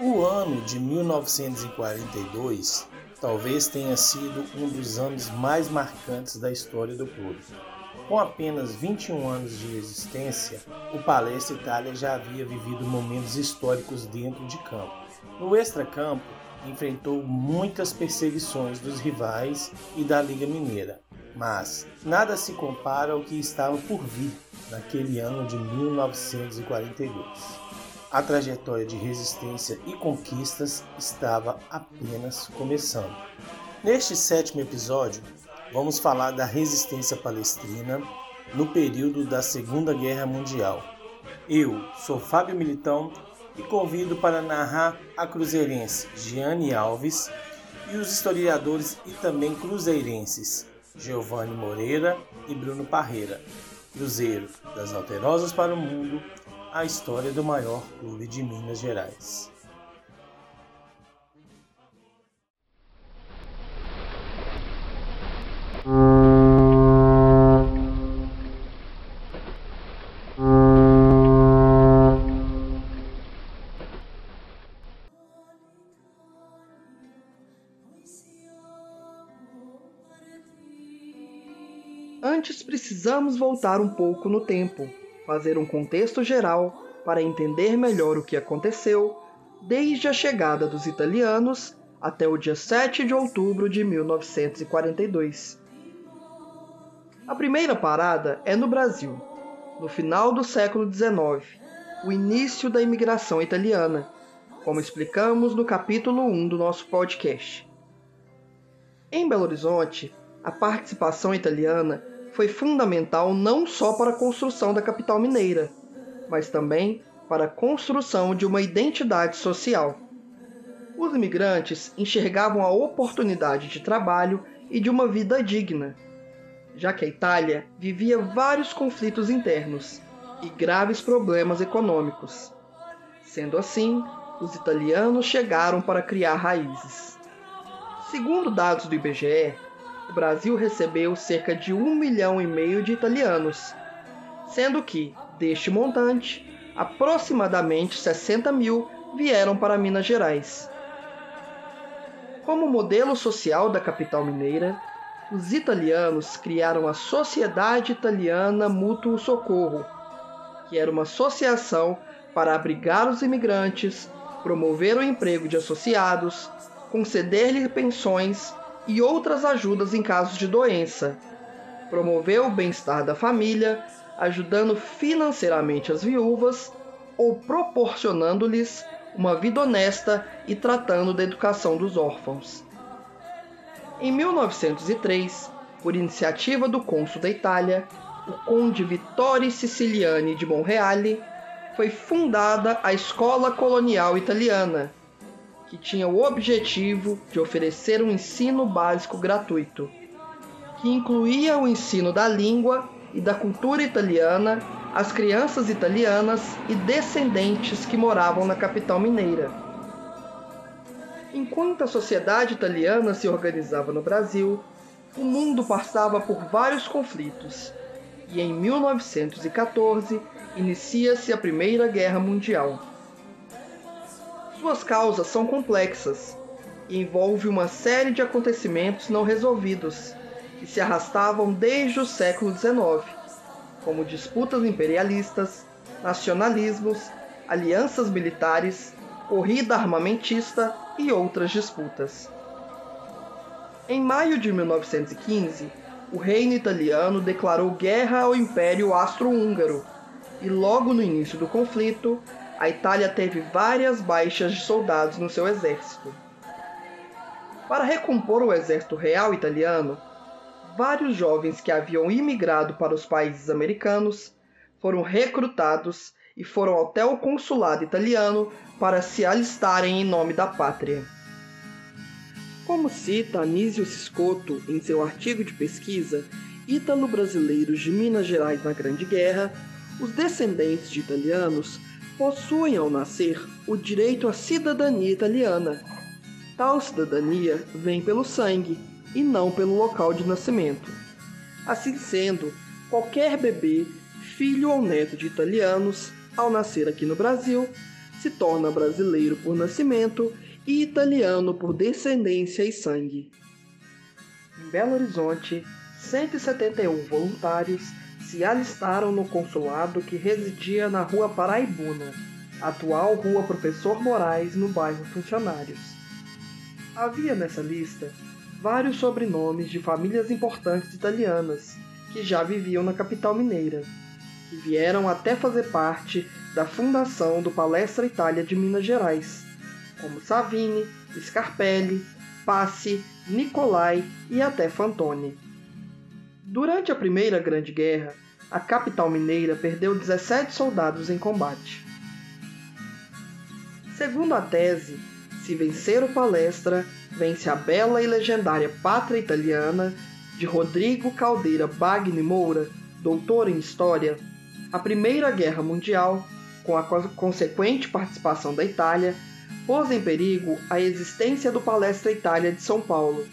O ano de 1942 talvez tenha sido um dos anos mais marcantes da história do clube. Com apenas 21 anos de existência, o Palestra Itália já havia vivido momentos históricos dentro de campo. No extracampo, enfrentou muitas perseguições dos rivais e da Liga Mineira, mas nada se compara ao que estava por vir naquele ano de 1942. A trajetória de resistência e conquistas estava apenas começando. Neste sétimo episódio, vamos falar da resistência palestrina no período da Segunda Guerra Mundial. Eu sou Fábio Militão e convido para narrar a cruzeirense Giane Alves e os historiadores e também cruzeirenses Giovanni Moreira e Bruno Parreira. Cruzeiro das Alterosas para o Mundo, a história do maior clube de Minas Gerais. Antes precisamos voltar um pouco no tempo, fazer um contexto geral para entender melhor o que aconteceu desde a chegada dos italianos até o dia 7 de outubro de 1942. A primeira parada é no Brasil, no final do século XIX, o início da imigração italiana, como explicamos no capítulo 1 do nosso podcast. Em Belo Horizonte, a participação italiana foi fundamental não só para a construção da capital mineira, mas também para a construção de uma identidade social. Os imigrantes enxergavam a oportunidade de trabalho e de uma vida digna, já que a Itália vivia vários conflitos internos e graves problemas econômicos. Sendo assim, os italianos chegaram para criar raízes. Segundo dados do IBGE, o Brasil recebeu cerca de um milhão e meio de italianos, sendo que, deste montante, aproximadamente 60 mil vieram para Minas Gerais. Como modelo social da capital mineira, os italianos criaram a Sociedade Italiana Mútuo Socorro, que era uma associação para abrigar os imigrantes, promover o emprego de associados, conceder-lhes pensões e outras ajudas em casos de doença. Promoveu o bem-estar da família, ajudando financeiramente as viúvas ou proporcionando-lhes uma vida honesta e tratando da educação dos órfãos. Em 1903, por iniciativa do cônsul da Itália, o conde Vittorio Siciliani de Monreale, foi fundada a Escola Colonial Italiana, que tinha o objetivo de oferecer um ensino básico gratuito, que incluía o ensino da língua e da cultura italiana às crianças italianas e descendentes que moravam na capital mineira. Enquanto a sociedade italiana se organizava no Brasil, o mundo passava por vários conflitos, e em 1914 inicia-se a Primeira Guerra Mundial. Suas causas são complexas e envolve uma série de acontecimentos não resolvidos que se arrastavam desde o século XIX, como disputas imperialistas, nacionalismos, alianças militares, corrida armamentista e outras disputas. Em maio de 1915, o reino italiano declarou guerra ao Império Austro-Húngaro e logo no início do conflito a Itália teve várias baixas de soldados no seu exército. Para recompor o exército real italiano, vários jovens que haviam imigrado para os países americanos foram recrutados e foram até o consulado italiano para se alistarem em nome da pátria. Como cita Anísio Ciscotto em seu artigo de pesquisa Ítalo-Brasileiros de Minas Gerais na Grande Guerra, os descendentes de italianos possuem ao nascer o direito à cidadania italiana. Tal cidadania vem pelo sangue e não pelo local de nascimento. Assim sendo, qualquer bebê, filho ou neto de italianos, ao nascer aqui no Brasil, se torna brasileiro por nascimento e italiano por descendência e sangue. Em Belo Horizonte, 171 voluntários se alistaram no consulado que residia na Rua Paraibuna, atual Rua Professor Moraes, no bairro Funcionários. Havia nessa lista vários sobrenomes de famílias importantes italianas que já viviam na capital mineira, que vieram até fazer parte da fundação do Palestra Itália de Minas Gerais, como Savini, Scarpelli, Passi, Nicolai e até Fantoni. Durante a Primeira Grande Guerra, a capital mineira perdeu 17 soldados em combate. Segundo a tese, se vencer o Palestra, vence a bela e legendária Pátria Italiana de Rodrigo Caldeira Bagni Moura, doutor em História, a Primeira Guerra Mundial, com a consequente participação da Itália, pôs em perigo a existência do Palestra Itália de São Paulo,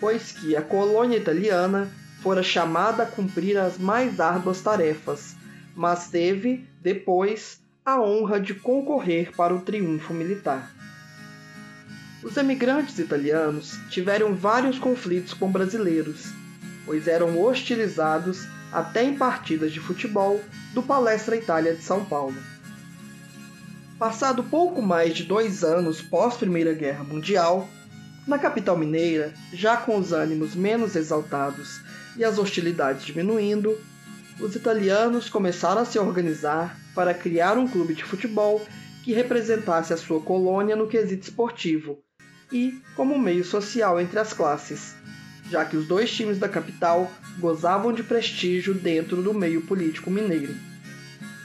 pois que a colônia italiana fora chamada a cumprir as mais árduas tarefas, mas teve, depois, a honra de concorrer para o triunfo militar. Os emigrantes italianos tiveram vários conflitos com brasileiros, pois eram hostilizados até em partidas de futebol do Palestra Itália de São Paulo. Passado pouco mais de dois anos pós Primeira Guerra Mundial, na capital mineira, já com os ânimos menos exaltados e as hostilidades diminuindo, os italianos começaram a se organizar para criar um clube de futebol que representasse a sua colônia no quesito esportivo, e como meio social entre as classes, já que os dois times da capital gozavam de prestígio dentro do meio político mineiro.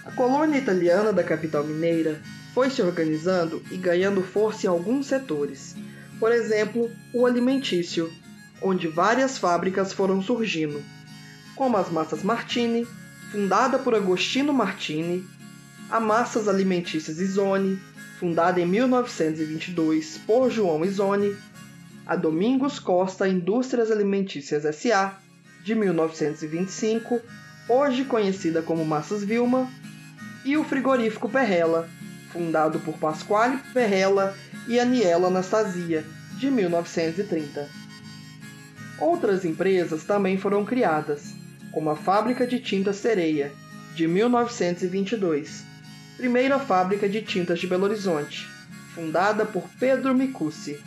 A colônia italiana da capital mineira foi se organizando e ganhando força em alguns setores, por exemplo, o alimentício, onde várias fábricas foram surgindo, como as Massas Martini, fundada por Agostino Martini, a Massas Alimentícias Isone, fundada em 1922 por João Isone, a Domingos Costa Indústrias Alimentícias SA, de 1925, hoje conhecida como Massas Vilma, e o Frigorífico Perrella, fundado por Pasquale Perrella e Aniela Anastasia, de 1930. Outras empresas também foram criadas, como a Fábrica de Tintas Sereia, de 1922, primeira fábrica de tintas de Belo Horizonte, fundada por Pedro Micucci.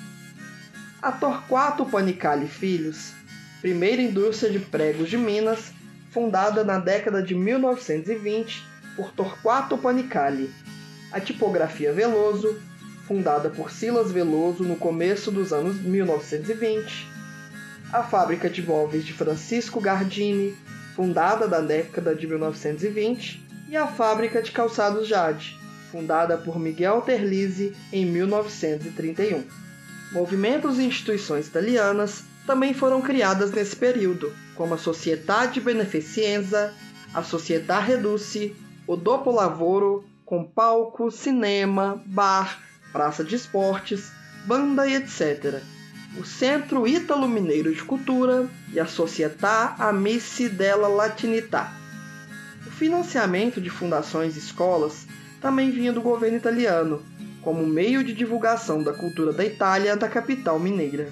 A Torquato Panicali Filhos, primeira indústria de pregos de Minas, fundada na década de 1920 por Torquato Panicali. A tipografia Veloso, fundada por Silas Veloso no começo dos anos 1920. A fábrica de móveis de Francisco Gardini, fundada na década de 1920 e a Fábrica de Calçados Jade, fundada por Miguel Terlizzi em 1931. Movimentos e instituições italianas também foram criadas nesse período, como a Società Beneficenza, a Società Reduce, o Dopo Lavoro, com palco, cinema, bar, praça de esportes, banda e etc. O Centro Ítalo Mineiro de Cultura e a Società Amici della Latinità financiamento de fundações e escolas também vinha do governo italiano, como meio de divulgação da cultura da Itália da capital mineira.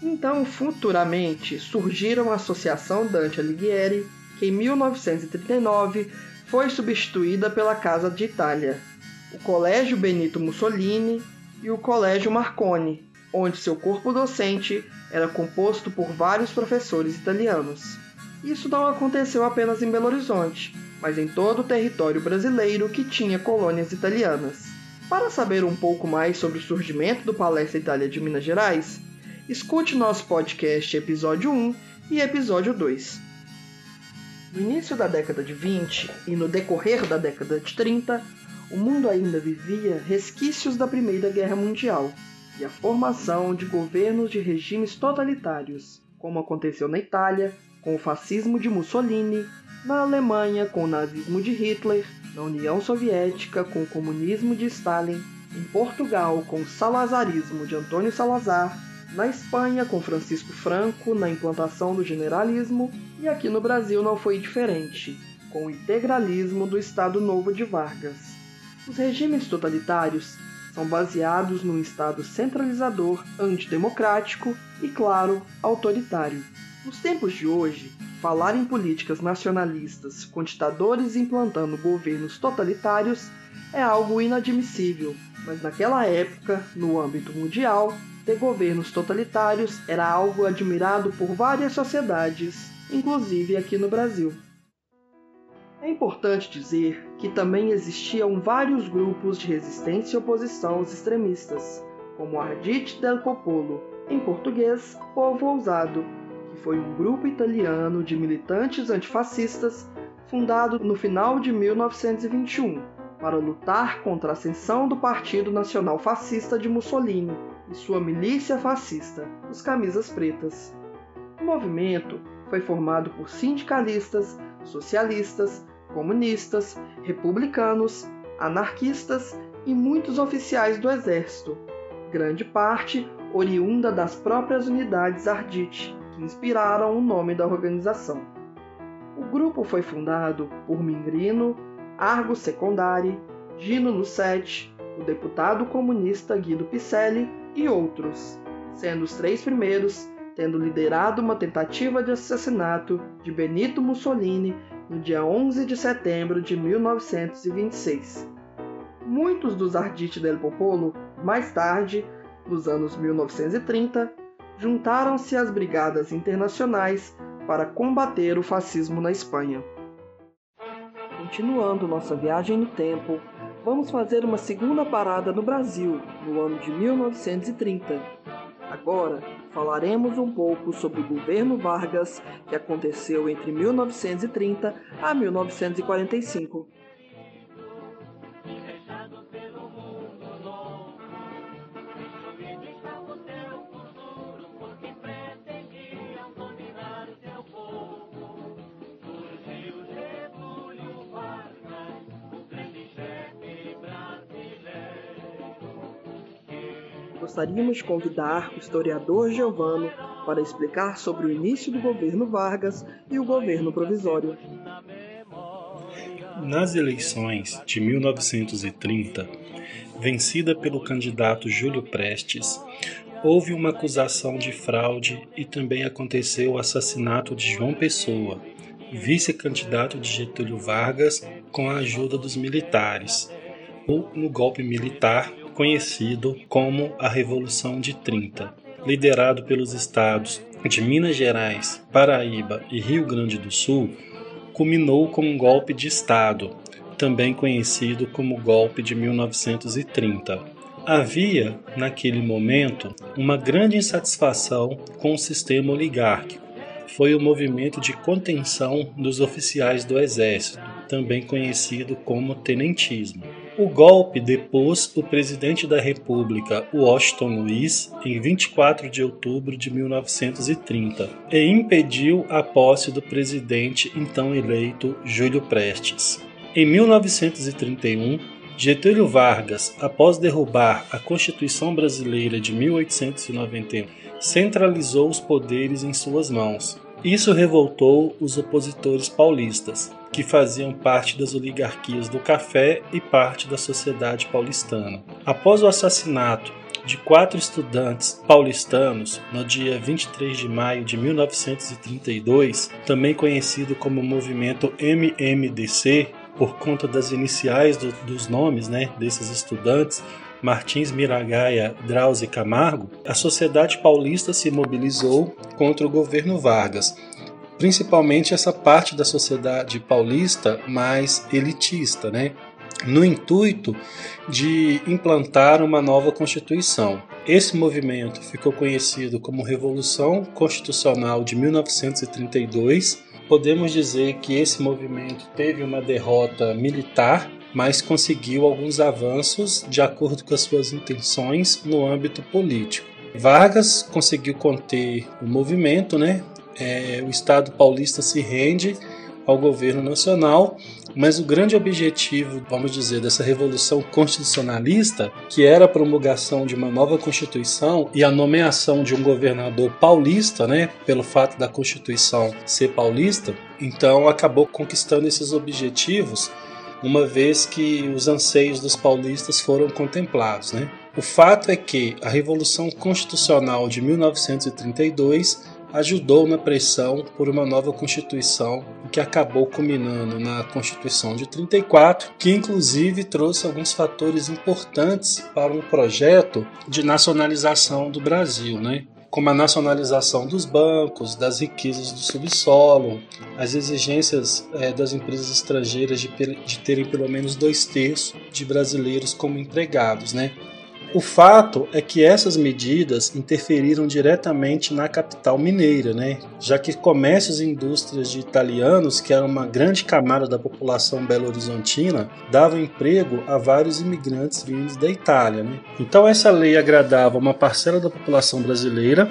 Então, futuramente, surgiram a Associação Dante Alighieri, que em 1939 foi substituída pela Casa de Itália, o Colégio Benito Mussolini e o Colégio Marconi, onde seu corpo docente era composto por vários professores italianos. Isso não aconteceu apenas em Belo Horizonte, mas em todo o território brasileiro que tinha colônias italianas. Para saber um pouco mais sobre o surgimento do Palestra Itália de Minas Gerais, escute nosso podcast episódio 1 e episódio 2. No início da década de 20 e no decorrer da década de 30, o mundo ainda vivia resquícios da Primeira Guerra Mundial e a formação de governos de regimes totalitários, como aconteceu na Itália com o fascismo de Mussolini na Alemanha com o nazismo de Hitler, na União Soviética com o comunismo de Stalin, em Portugal com o salazarismo de Antônio Salazar, na Espanha com Francisco Franco na implantação do generalismo e aqui no Brasil não foi diferente, com o integralismo do Estado Novo de Vargas. Os regimes totalitários são baseados num Estado centralizador, antidemocrático e, claro, autoritário. Nos tempos de hoje, falar em políticas nacionalistas com ditadores implantando governos totalitários é algo inadmissível, mas naquela época, no âmbito mundial, ter governos totalitários era algo admirado por várias sociedades, inclusive aqui no Brasil. É importante dizer que também existiam vários grupos de resistência e oposição aos extremistas, como Ardite del Popolo, em português, Povo Ousado, que foi um grupo italiano de militantes antifascistas fundado no final de 1921 para lutar contra a ascensão do Partido Nacional Fascista de Mussolini e sua milícia fascista, os Camisas Pretas. O movimento foi formado por sindicalistas, socialistas, comunistas, republicanos, anarquistas e muitos oficiais do exército, grande parte oriunda das próprias unidades Ardite, que inspiraram o nome da organização. O grupo foi fundado por Mingrino, Argo Secondari, Gino Nussetti, o deputado comunista Guido Picelli e outros, sendo os três primeiros tendo liderado uma tentativa de assassinato de Benito Mussolini no dia 11 de setembro de 1926. Muitos dos Arditi del Popolo, mais tarde, nos anos 1930, juntaram-se às brigadas internacionais para combater o fascismo na Espanha. Continuando nossa viagem no tempo, vamos fazer uma segunda parada no Brasil, no ano de 1930. Agora, falaremos um pouco sobre o governo Vargas, que aconteceu entre 1930 a 1945. Gostaríamos de convidar o historiador Giovano para explicar sobre o início do governo Vargas e o governo provisório. Nas eleições de 1930, vencida pelo candidato Júlio Prestes, houve uma acusação de fraude e também aconteceu o assassinato de João Pessoa, vice-candidato de Getúlio Vargas, com a ajuda dos militares, ou no golpe militar conhecido como a Revolução de 30, liderado pelos estados de Minas Gerais, Paraíba e Rio Grande do Sul, culminou com um golpe de Estado, também conhecido como golpe de 1930. Havia, naquele momento, uma grande insatisfação com o sistema oligárquico. Foi o movimento de contenção dos oficiais do Exército, também conhecido como tenentismo. O golpe depôs o presidente da República, Washington Luiz, em 24 de outubro de 1930 e impediu a posse do presidente então eleito Júlio Prestes. Em 1931, Getúlio Vargas, após derrubar a Constituição Brasileira de 1891, centralizou os poderes em suas mãos. Isso revoltou os opositores paulistas, que faziam parte das oligarquias do café e parte da sociedade paulistana. Após o assassinato de quatro estudantes paulistanos no dia 23 de maio de 1932, também conhecido como movimento MMDC, por conta das iniciais do, dos nomes né, desses estudantes, Martins Miragaia Drauzio Camargo, a sociedade paulista se mobilizou contra o governo Vargas principalmente essa parte da sociedade paulista mais elitista, né? no intuito de implantar uma nova Constituição. Esse movimento ficou conhecido como Revolução Constitucional de 1932. Podemos dizer que esse movimento teve uma derrota militar, mas conseguiu alguns avanços de acordo com as suas intenções no âmbito político. Vargas conseguiu conter o movimento, né, é, o Estado paulista se rende ao governo nacional mas o grande objetivo, vamos dizer, dessa revolução constitucionalista, que era a promulgação de uma nova constituição e a nomeação de um governador paulista, né, pelo fato da constituição ser paulista, então acabou conquistando esses objetivos uma vez que os anseios dos paulistas foram contemplados. Né? O fato é que a Revolução Constitucional de 1932 ajudou na pressão por uma nova Constituição, que acabou culminando na Constituição de 34, que inclusive trouxe alguns fatores importantes para um projeto de nacionalização do Brasil, né? como a nacionalização dos bancos, das riquezas do subsolo, as exigências é, das empresas estrangeiras de, de terem pelo menos dois terços de brasileiros como empregados, né? O fato é que essas medidas interferiram diretamente na capital mineira, né? já que comércios e indústrias de italianos, que eram uma grande camada da população belo-horizontina, davam emprego a vários imigrantes vindos da Itália. Né? Então, essa lei agradava uma parcela da população brasileira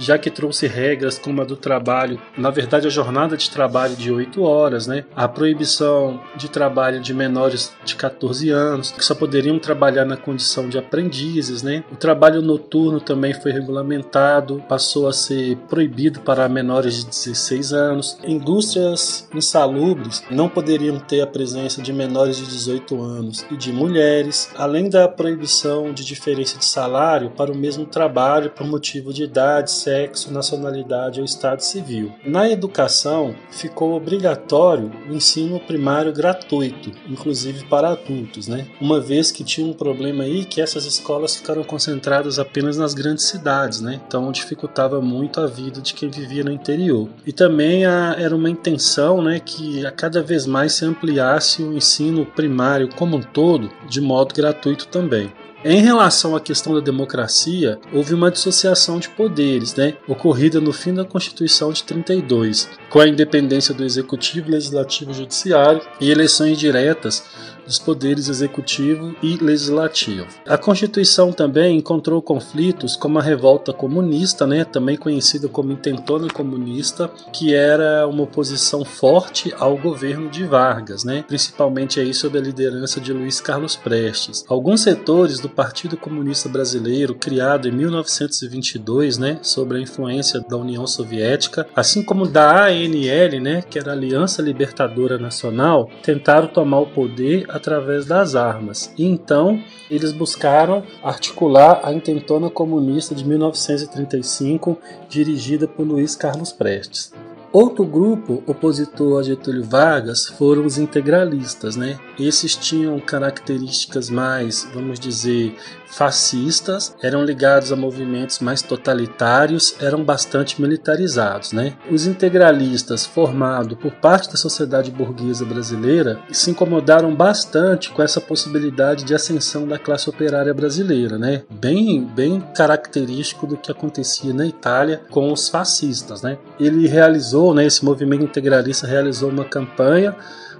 já que trouxe regras como a do trabalho, na verdade a jornada de trabalho de 8 horas, né? a proibição de trabalho de menores de 14 anos, que só poderiam trabalhar na condição de aprendizes, né? o trabalho noturno também foi regulamentado, passou a ser proibido para menores de 16 anos, indústrias insalubres não poderiam ter a presença de menores de 18 anos e de mulheres, além da proibição de diferença de salário para o mesmo trabalho por motivo de idade, sexo, nacionalidade ou estado civil. Na educação, ficou obrigatório o ensino primário gratuito, inclusive para adultos, né? Uma vez que tinha um problema aí que essas escolas ficaram concentradas apenas nas grandes cidades, né? Então dificultava muito a vida de quem vivia no interior. E também a, era uma intenção, né, que a cada vez mais se ampliasse o ensino primário como um todo, de modo gratuito também. Em relação à questão da democracia, houve uma dissociação de poderes, né, ocorrida no fim da Constituição de 32, com a independência do executivo, legislativo e judiciário e eleições diretas dos poderes executivo e legislativo. A Constituição também encontrou conflitos como a revolta comunista, né, também conhecida como intentona comunista, que era uma oposição forte ao governo de Vargas, né, principalmente aí sob a liderança de Luiz Carlos Prestes. Alguns setores do Partido Comunista Brasileiro, criado em 1922, né, sob a influência da União Soviética, assim como da ANL, né, que era a Aliança Libertadora Nacional, tentaram tomar o poder através das armas. E então eles buscaram articular a intentona comunista de 1935, dirigida por Luiz Carlos Prestes. Outro grupo opositor a Getúlio Vargas foram os integralistas, né? Esses tinham características mais, vamos dizer, fascistas, eram ligados a movimentos mais totalitários, eram bastante militarizados, né? Os integralistas, formados por parte da sociedade burguesa brasileira, se incomodaram bastante com essa possibilidade de ascensão da classe operária brasileira, né? Bem, bem característico do que acontecia na Itália com os fascistas, né? Ele realizou, né, esse movimento integralista realizou uma campanha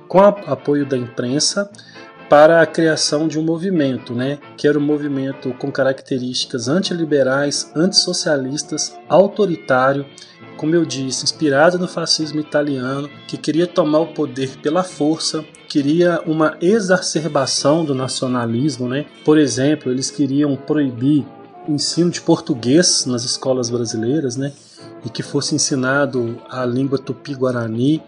com apoio da imprensa para a criação de um movimento, né, que era um movimento com características antiliberais, antissocialistas, autoritário, como eu disse, inspirado no fascismo italiano, que queria tomar o poder pela força, queria uma exacerbação do nacionalismo, né? Por exemplo, eles queriam proibir o ensino de português nas escolas brasileiras, né? E que fosse ensinado a língua tupi-guarani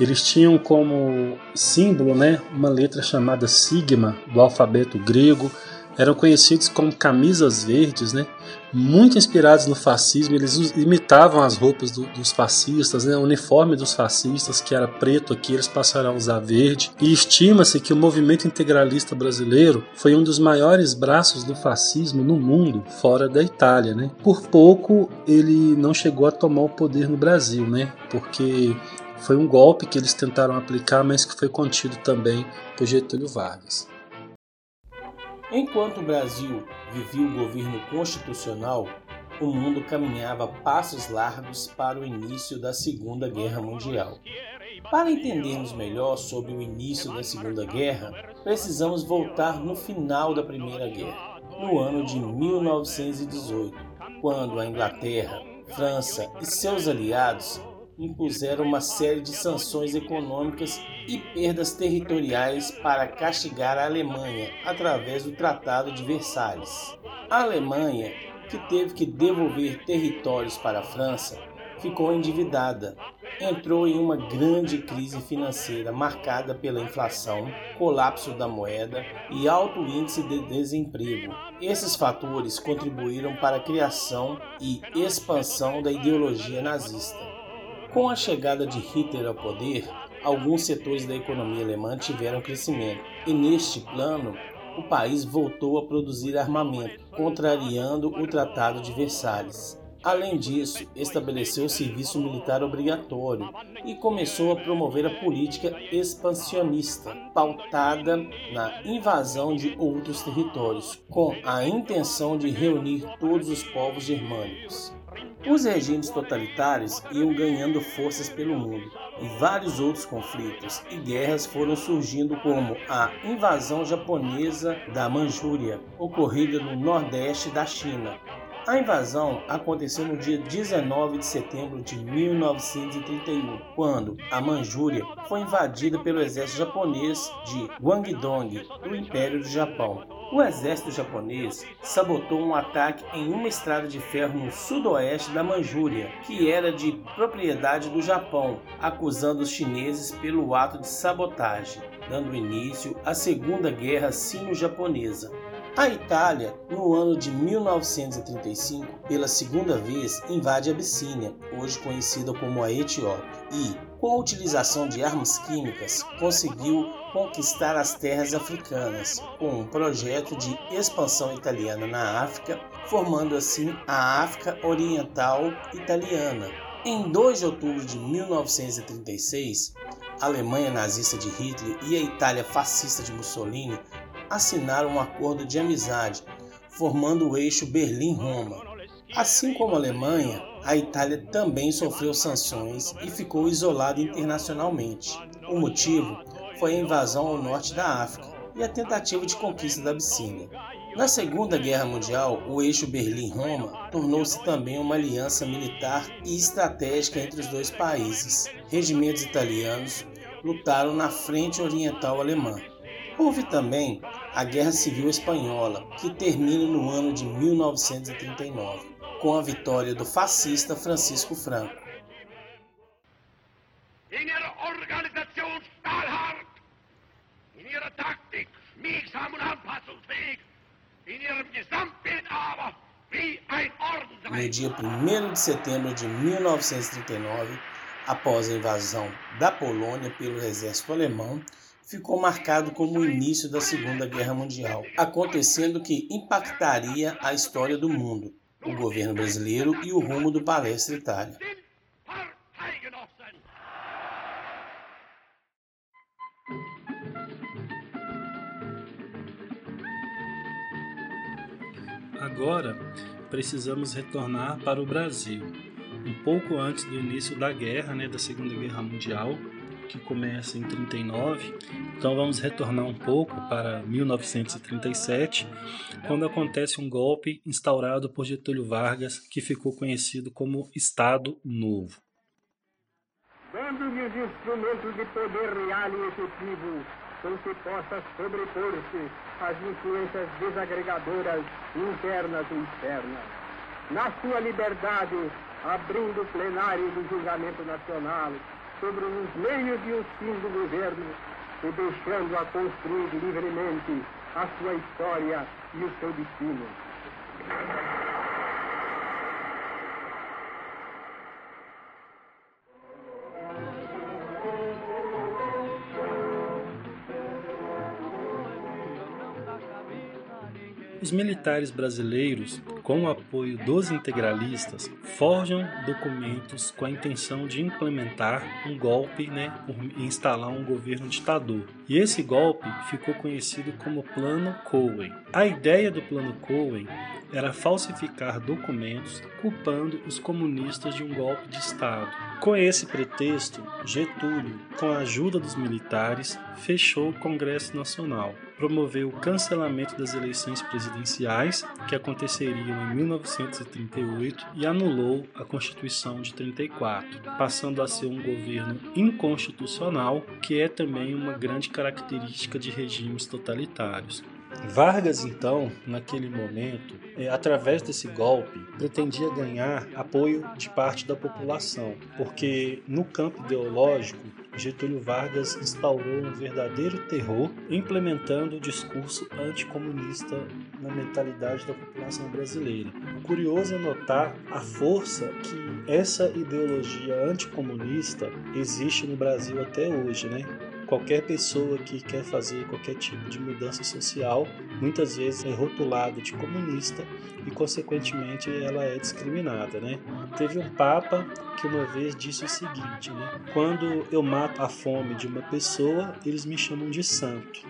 eles tinham como símbolo né, uma letra chamada sigma do alfabeto grego. Eram conhecidos como camisas verdes, né? Muito inspirados no fascismo. Eles imitavam as roupas do, dos fascistas, né? o uniforme dos fascistas, que era preto aqui, eles passaram a usar verde. E estima-se que o movimento integralista brasileiro foi um dos maiores braços do fascismo no mundo, fora da Itália. Né? Por pouco ele não chegou a tomar o poder no Brasil, né? porque foi um golpe que eles tentaram aplicar, mas que foi contido também por Getúlio Vargas. Enquanto o Brasil vivia o governo constitucional, o mundo caminhava passos largos para o início da Segunda Guerra Mundial. Para entendermos melhor sobre o início da Segunda Guerra, precisamos voltar no final da Primeira Guerra, no ano de 1918, quando a Inglaterra, França e seus aliados impuseram uma série de sanções econômicas e perdas territoriais para castigar a Alemanha através do Tratado de Versalhes. A Alemanha, que teve que devolver territórios para a França, ficou endividada. Entrou em uma grande crise financeira marcada pela inflação, colapso da moeda e alto índice de desemprego. Esses fatores contribuíram para a criação e expansão da ideologia nazista. Com a chegada de Hitler ao poder, alguns setores da economia alemã tiveram crescimento, e neste plano, o país voltou a produzir armamento, contrariando o Tratado de Versalhes. Além disso, estabeleceu o serviço militar obrigatório e começou a promover a política expansionista, pautada na invasão de outros territórios, com a intenção de reunir todos os povos germânicos. Os regimes totalitários iam ganhando forças pelo mundo e vários outros conflitos e guerras foram surgindo, como a invasão japonesa da Manchúria, ocorrida no nordeste da China, a invasão aconteceu no dia 19 de setembro de 1931, quando a Manchúria foi invadida pelo exército japonês de Guangdong, do Império do Japão. O exército japonês sabotou um ataque em uma estrada de ferro no sudoeste da Manchúria, que era de propriedade do Japão, acusando os chineses pelo ato de sabotagem, dando início à Segunda Guerra Sino-Japonesa. A Itália, no ano de 1935, pela segunda vez invade a Abissínia, hoje conhecida como a Etiópia, e, com a utilização de armas químicas, conseguiu conquistar as terras africanas, com um projeto de expansão italiana na África, formando assim a África Oriental Italiana. Em 2 de outubro de 1936, a Alemanha nazista de Hitler e a Itália fascista de Mussolini assinaram um acordo de amizade, formando o eixo Berlim-Roma. Assim como a Alemanha, a Itália também sofreu sanções e ficou isolada internacionalmente. O motivo a invasão ao norte da África e a tentativa de conquista da Abissínia. Na Segunda Guerra Mundial, o eixo Berlim-Roma tornou-se também uma aliança militar e estratégica entre os dois países. Regimentos italianos lutaram na frente oriental alemã. Houve também a Guerra Civil Espanhola, que termina no ano de 1939, com a vitória do fascista Francisco Franco. Ihrer Taktik schmiegsam und anpassungsfähig, in ihrem Gesamtbild aber wie ein No dia 1 de setembro de 1939, após a invasão da Polônia pelo exército alemão, ficou marcado como o início da Segunda Guerra Mundial, acontecendo que impactaria a história do mundo, o governo brasileiro e o rumo do Palestra Itália. Agora precisamos retornar para o Brasil, um pouco antes do início da guerra, né, da Segunda Guerra Mundial, que começa em 39. Então vamos retornar um pouco para 1937, quando acontece um golpe instaurado por Getúlio Vargas, que ficou conhecido como Estado Novo. Dando-lhe os instrumentos de poder real e efetivo, com que possa sobrepor-se às influências desagregadoras internas e externas. Na sua liberdade, abrindo o plenário do julgamento nacional, sobre os meios e os fins do governo e deixando-a construir livremente a sua história e o seu destino. Os militares brasileiros, com o apoio dos integralistas, forjam documentos com a intenção de implementar um golpe né, e instalar um governo ditador. E esse golpe ficou conhecido como Plano Cohen. A ideia do Plano Cohen era falsificar documentos culpando os comunistas de um golpe de Estado. Com esse pretexto, Getúlio, com a ajuda dos militares, fechou o Congresso Nacional promoveu o cancelamento das eleições presidenciais que aconteceriam em 1938 e anulou a Constituição de 34, passando a ser um governo inconstitucional, que é também uma grande característica de regimes totalitários. Vargas, então, naquele momento, é, através desse golpe, pretendia ganhar apoio de parte da população, porque no campo ideológico, Getúlio Vargas instaurou um verdadeiro terror, implementando o discurso anticomunista na mentalidade da população brasileira. O curioso é notar a força que essa ideologia anticomunista existe no Brasil até hoje, né? qualquer pessoa que quer fazer qualquer tipo de mudança social, muitas vezes é rotulada de comunista e, consequentemente, ela é discriminada. Né? Teve um Papa que uma vez disse o seguinte: né? quando eu mato a fome de uma pessoa, eles me chamam de santo.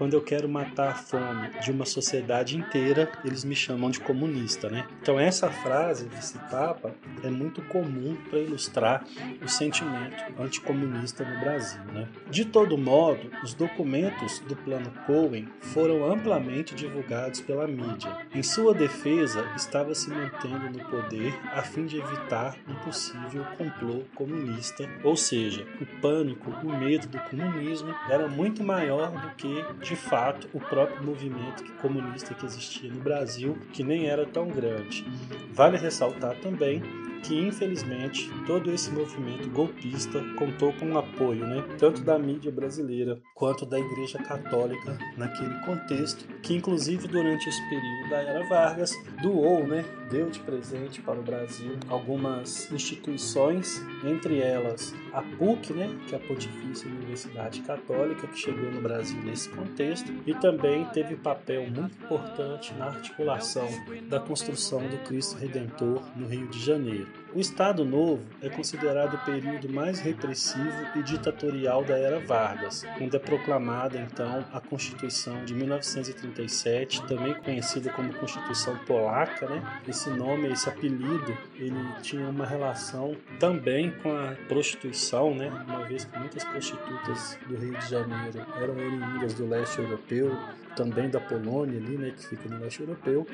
Quando eu quero matar a fome de uma sociedade inteira, eles me chamam de comunista, né? Então essa frase desse Papa é muito comum para ilustrar o sentimento anticomunista no Brasil, né? De todo modo, os documentos do Plano Cohen foram amplamente divulgados pela mídia. Em sua defesa, estava se mantendo no poder a fim de evitar um possível complô comunista, ou seja, o pânico, o medo do comunismo era muito maior do que de fato o próprio movimento comunista que existia no Brasil, que nem era tão grande. Vale ressaltar também que infelizmente todo esse movimento golpista contou com o apoio, né, tanto da mídia brasileira quanto da Igreja Católica naquele contexto, que inclusive durante esse período da era Vargas doou, né, deu de presente para o Brasil algumas instituições, entre elas a PUC, né, que é a Pontifícia Universidade Católica, que chegou no Brasil nesse contexto, e também teve papel muito importante na articulação da construção do Cristo Redentor no Rio de Janeiro. O Estado Novo é considerado o período mais repressivo e ditatorial da era Vargas, quando é proclamada então a Constituição de 1937, também conhecida como Constituição Polaca, né? Esse nome, esse apelido, ele tinha uma relação também com a prostituição, né? Uma vez que muitas prostitutas do Rio de Janeiro eram oriundas do leste europeu, também da Polônia ali, né, que fica no leste europeu.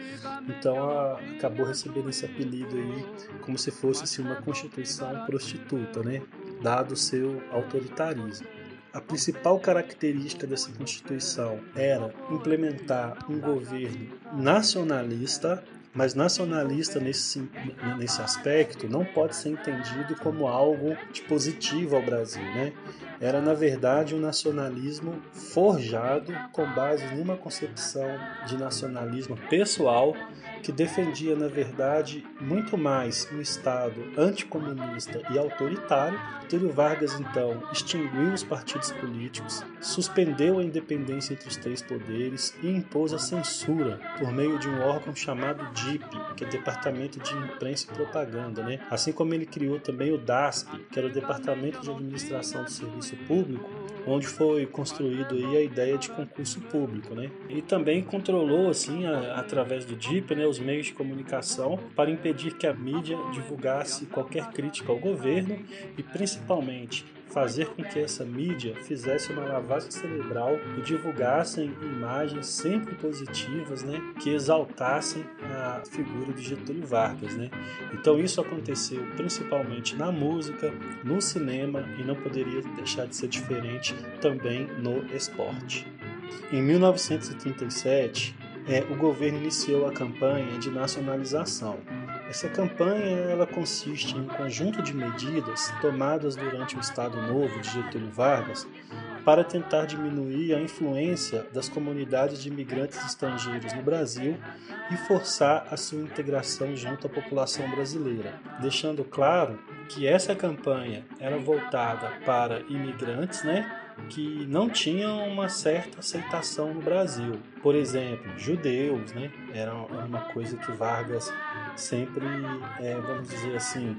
Então a, acabou recebendo esse apelido aí como se fosse assim, uma constituição prostituta, né, dado o seu autoritarismo. A principal característica dessa Constituição era implementar um governo nacionalista, mas nacionalista nesse, nesse aspecto não pode ser entendido como algo de positivo ao Brasil. Né? era na verdade um nacionalismo forjado com base numa concepção de nacionalismo pessoal que defendia, na verdade, muito mais um Estado anticomunista e autoritário. Túlio Vargas, então, extinguiu os partidos políticos, suspendeu a independência entre os três poderes e impôs a censura por meio de um órgão chamado DIP, que é Departamento de Imprensa e Propaganda, né? assim como ele criou também o DASP, que era o Departamento de Administração do Serviço Público, onde foi construído aí a ideia de concurso público, né? E também controlou assim, a, através do DIP, né, os meios de comunicação para impedir que a mídia divulgasse qualquer crítica ao governo e principalmente fazer com que essa mídia fizesse uma lavagem cerebral e divulgassem imagens sempre positivas, né, que exaltassem a figura de Getúlio Vargas, né. Então isso aconteceu principalmente na música, no cinema e não poderia deixar de ser diferente também no esporte. Em 1937, é, o governo iniciou a campanha de nacionalização. Essa campanha ela consiste em um conjunto de medidas tomadas durante o Estado Novo de Getúlio Vargas para tentar diminuir a influência das comunidades de imigrantes estrangeiros no Brasil e forçar a sua integração junto à população brasileira, deixando claro que essa campanha era voltada para imigrantes, né? que não tinham uma certa aceitação no Brasil. Por exemplo, judeus, né? Era uma coisa que Vargas sempre, é, vamos dizer assim,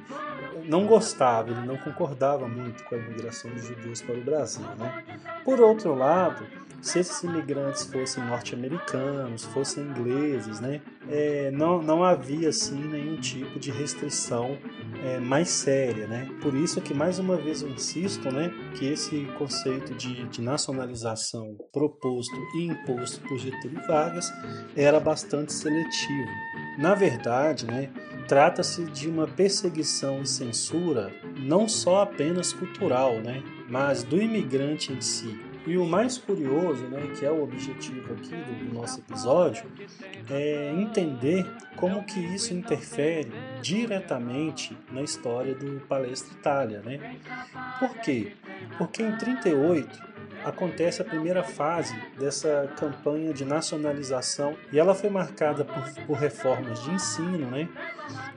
não gostava, ele não concordava muito com a imigração dos judeus para o Brasil. Né? Por outro lado, se esses imigrantes fossem norte-americanos, fossem ingleses, né? É, não, não havia assim nenhum tipo de restrição é, mais séria, né? Por isso que mais uma vez eu insisto, né, que esse conceito de, de nacionalização proposto e imposto por Getúlio Vargas era bastante seletivo. Na verdade, né, trata-se de uma perseguição e censura não só apenas cultural, né, mas do imigrante em si. E o mais curioso, né, que é o objetivo aqui do, nosso episódio, é entender como que isso interfere diretamente na história do Palestra Itália, né? Por quê? Porque em 38 acontece a primeira fase dessa campanha de nacionalização e ela foi marcada por, por reformas de ensino, né?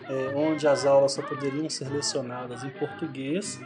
É, onde as aulas só poderiam ser lecionadas em português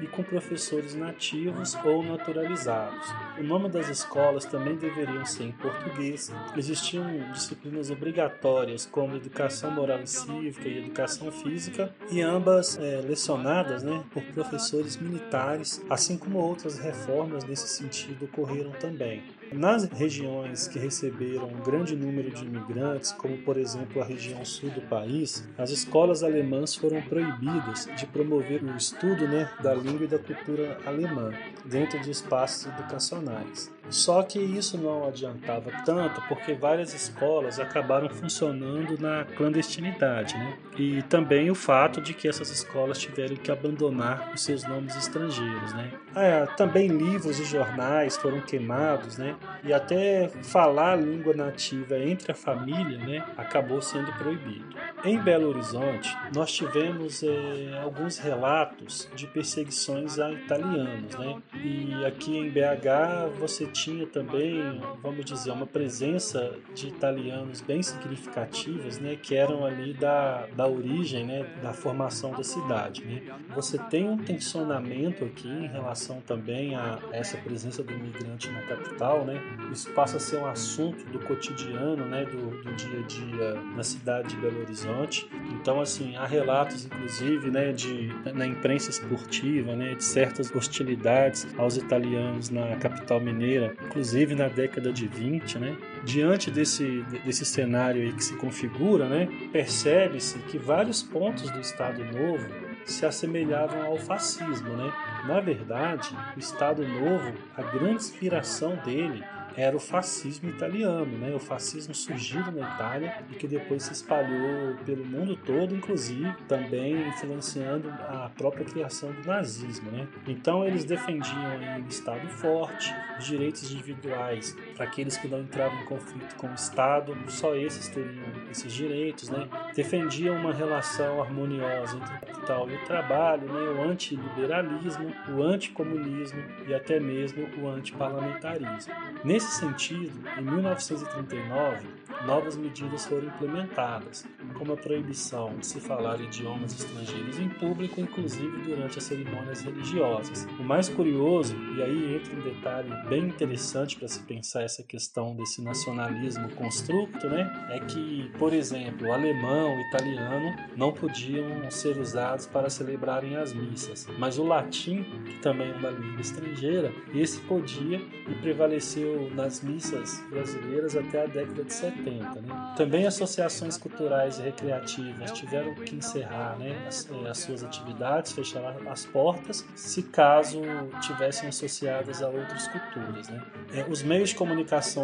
e com professores nativos ou naturalizados. O nome das escolas também deveriam ser em português. Existiam disciplinas obrigatórias como educação moral e cívica e educação física, e ambas é, lecionadas né, por professores militares, assim como outras reformas nesse sentido ocorreram também. Nas regiões que receberam um grande número de imigrantes, como por exemplo a região sul do país, as escolas alemãs foram proibidas de promover o estudo né, da língua e da cultura alemã dentro de espaços educacionais. Só que isso não adiantava tanto porque várias escolas acabaram funcionando na clandestinidade, né? E também o fato de que essas escolas tiveram que abandonar os seus nomes estrangeiros, né? Ah, também livros e jornais foram queimados, né? E até falar a língua nativa entre a família, né, acabou sendo proibido. Em Belo Horizonte, nós tivemos é, alguns relatos de perseguições a italianos, né? E aqui em BH você tinha também, vamos dizer, uma presença de italianos bem significativas, né, que eram ali da, da origem, né, da formação da cidade, né. Você tem um tensionamento aqui em relação também a essa presença do imigrante na capital, né. Isso passa a ser um assunto do cotidiano, né, do, do dia a dia na cidade de Belo Horizonte. Então, assim, há relatos, inclusive, né, de na imprensa esportiva, né, de certas hostilidades aos italianos na capital mineira inclusive na década de 20, né? Diante desse, desse cenário aí que se configura, né, percebe-se que vários pontos do Estado Novo se assemelhavam ao fascismo, né? Na verdade, o Estado Novo, a grande inspiração dele era o fascismo italiano, né? O fascismo surgido na Itália e que depois se espalhou pelo mundo todo, inclusive também influenciando a própria criação do nazismo, né? Então eles defendiam um Estado forte, os direitos individuais para aqueles que não entravam em conflito com o Estado, só esses teriam esses direitos, né? Defendiam uma relação harmoniosa entre o capital e o trabalho, né? O antiliberalismo, o anticomunismo e até mesmo o antiparlamentarismo. Nesse sentido, em 1939, novas medidas foram implementadas, como a proibição de se falar idiomas estrangeiros em público, inclusive durante as cerimônias religiosas. O mais curioso, e aí entra um detalhe bem interessante para se pensar essa questão desse nacionalismo construto, né, é que, por exemplo, alemão, italiano não podiam ser usados para celebrarem as missas, mas o latim, que também é uma língua estrangeira, esse podia e prevaleceu nas missas brasileiras até a década de 70. Né? Também associações culturais e recreativas tiveram que encerrar né, as, eh, as, suas atividades, fechar as portas, se caso tivessem associadas a outras culturas. Né? É, os meios de comunicação,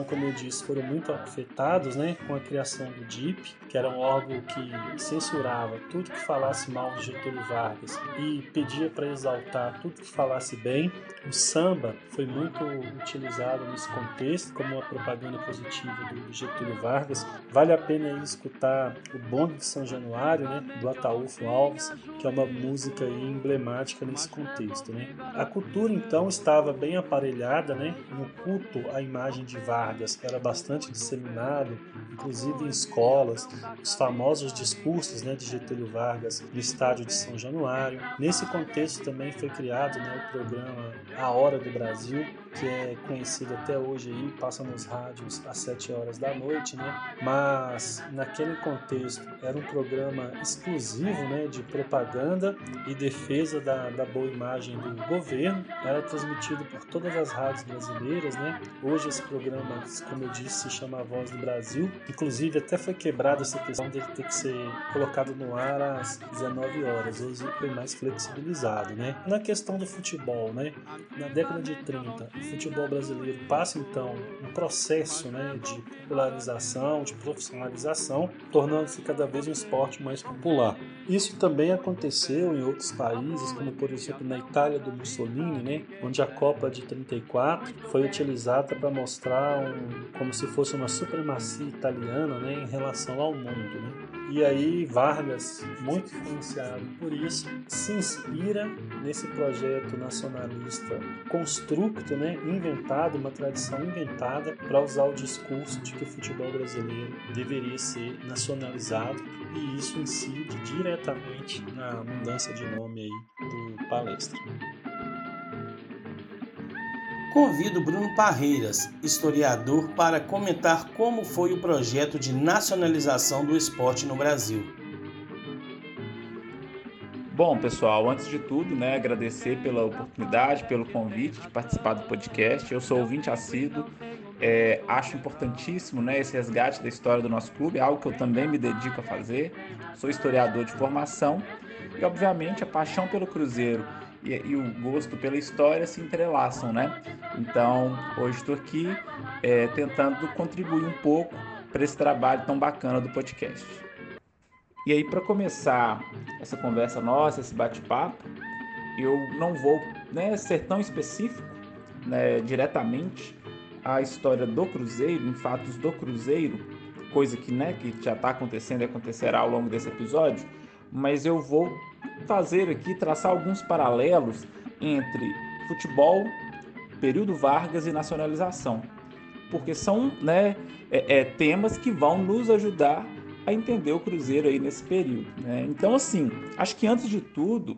como eu disse, foram muito afetados né, com a criação do DIP, que era um órgão que censurava tudo que falasse mal de Getúlio Vargas e pedia para exaltar tudo que falasse bem. O samba foi muito utilizado nesse contexto como uma propaganda positiva do Getúlio Vargas. Vale a pena escutar o Bonde de São Januário, né, do Ataúfo Alves, que é uma música emblemática nesse contexto. Né. A cultura, então, estava bem aparelhada, né, no culto à imagem de Vargas era bastante disseminado, inclusive em escolas, os famosos discursos né, de Getúlio Vargas no estádio de São Januário. Nesse contexto também foi criado né, o programa A Hora do Brasil, que é conhecido até hoje aí, passa nos rádios às 7 horas da noite, né? Mas naquele contexto era um programa exclusivo, né, de propaganda e defesa da, da boa imagem do governo. Era transmitido por todas as rádios brasileiras, né? Hoje esse programa, como eu disse, se chama A Voz do Brasil. Inclusive até foi quebrada essa questão dele ter que ser colocado no ar às 19 horas. Hoje foi mais flexibilizado, né? Na questão do futebol, né? Na década de 30, o futebol brasileiro passa então um processo, né, de popularização, de profissionalização, tornando-se cada vez um esporte mais popular. Isso também aconteceu em outros países, como por exemplo na Itália do Mussolini, né, onde a Copa de 34 foi utilizada para mostrar um, como se fosse uma supremacia italiana, né, em relação ao mundo, né. E aí Vargas, muito influenciado por isso, se inspira nesse projeto nacionalista constructo, né, inventado, uma tradição inventada para usar o discurso de que o futebol brasileiro deveria ser nacionalizado e isso incide diretamente na mudança de nome aí do palestra. Convido Bruno Parreiras, historiador, para comentar como foi o projeto de nacionalização do esporte no Brasil. Bom, pessoal, antes de tudo, né, agradecer pela oportunidade, pelo convite de participar do podcast. Eu sou ouvinte assíduo, é, acho importantíssimo né, esse resgate da história do nosso clube, é algo que eu também me dedico a fazer. Sou historiador de formação e, obviamente, a paixão pelo Cruzeiro e, e, o gosto pela história se entrelaçam, né? Então, hoje estou aqui é, tentando contribuir um pouco para esse trabalho tão bacana do podcast. E aí, para começar essa conversa nossa, esse bate-papo, eu não vou né, ser tão específico né, diretamente a história do Cruzeiro, em fatos do Cruzeiro, coisa que, né, que já está acontecendo e acontecerá ao longo desse episódio, mas eu vou fazer aqui, traçar alguns paralelos entre futebol, período Vargas e nacionalização, porque são né, é, é, temas que vão nos ajudar a entender o Cruzeiro aí nesse período. Né? Então, assim, acho que antes de tudo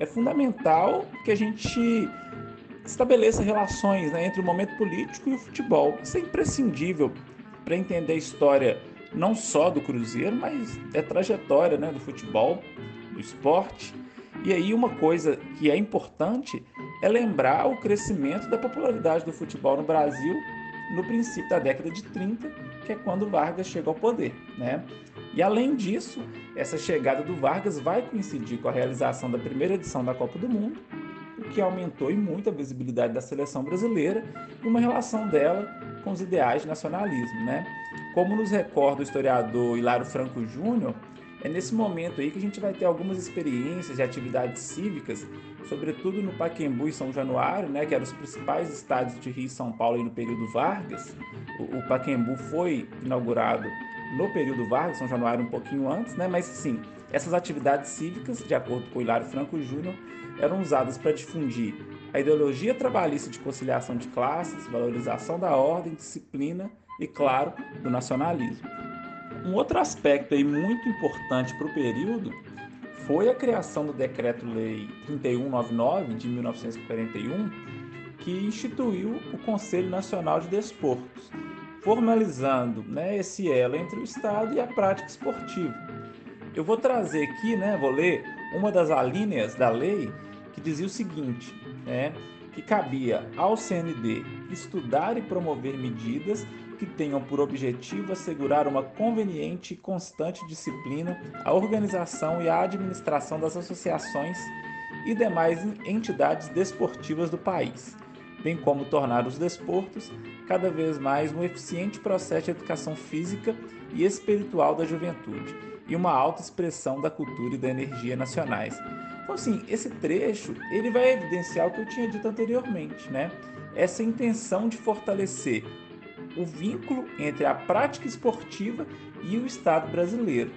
é fundamental que a gente estabeleça relações né, entre o momento político e o futebol. Isso é imprescindível para entender a história não só do Cruzeiro, mas é trajetória né, do futebol do esporte. E aí uma coisa que é importante é lembrar o crescimento da popularidade do futebol no Brasil no princípio da década de 30, que é quando Vargas chega ao poder, né? E além disso, essa chegada do Vargas vai coincidir com a realização da primeira edição da Copa do Mundo, o que aumentou muito a visibilidade da seleção brasileira e uma relação dela com os ideais de nacionalismo, né? Como nos recorda o historiador Hilário Franco Júnior, é nesse momento aí que a gente vai ter algumas experiências e atividades cívicas, sobretudo no Paquembu e São Januário, né, que eram os principais estádios de Rio e São Paulo no período Vargas. O, o Paquembu foi inaugurado no período Vargas, São Januário um pouquinho antes, né, mas sim, essas atividades cívicas, de acordo com Hilário Franco Júnior, eram usadas para difundir a ideologia trabalhista de conciliação de classes, valorização da ordem, disciplina e, claro, do nacionalismo. Um outro aspecto aí muito importante para o período foi a criação do Decreto-Lei 3199 de 1941, que instituiu o Conselho Nacional de Desportos, formalizando né, esse elo entre o Estado e a prática esportiva. Eu vou trazer aqui, né, vou ler uma das alíneas da lei que dizia o seguinte, né, que cabia ao CND estudar e promover medidas que tenham por objetivo assegurar uma conveniente e constante disciplina, a organização e a administração das associações e demais entidades desportivas do país, bem como tornar os desportos cada vez mais um eficiente processo de educação física e espiritual da juventude e uma alta expressão da cultura e da energia nacionais. Então, assim, esse trecho ele vai evidenciar o que eu tinha dito anteriormente, né? Essa intenção de fortalecer o vínculo entre a prática esportiva e o Estado brasileiro.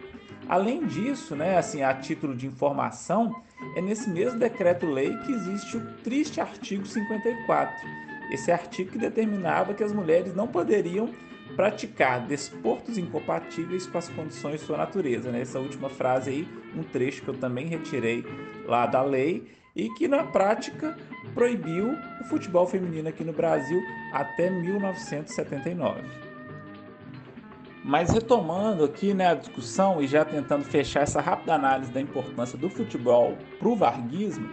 Além disso, né, assim, a título de informação, é nesse mesmo decreto-lei que existe o triste artigo 54. Esse artigo que determinava que as mulheres não poderiam praticar desportos incompatíveis com as condições de sua natureza. Né? Essa última frase aí, um trecho que eu também retirei lá da lei e que na prática proibiu o futebol feminino aqui no Brasil até 1979. Mas retomando aqui né, a discussão e já tentando fechar essa rápida análise da importância do futebol para o varguismo,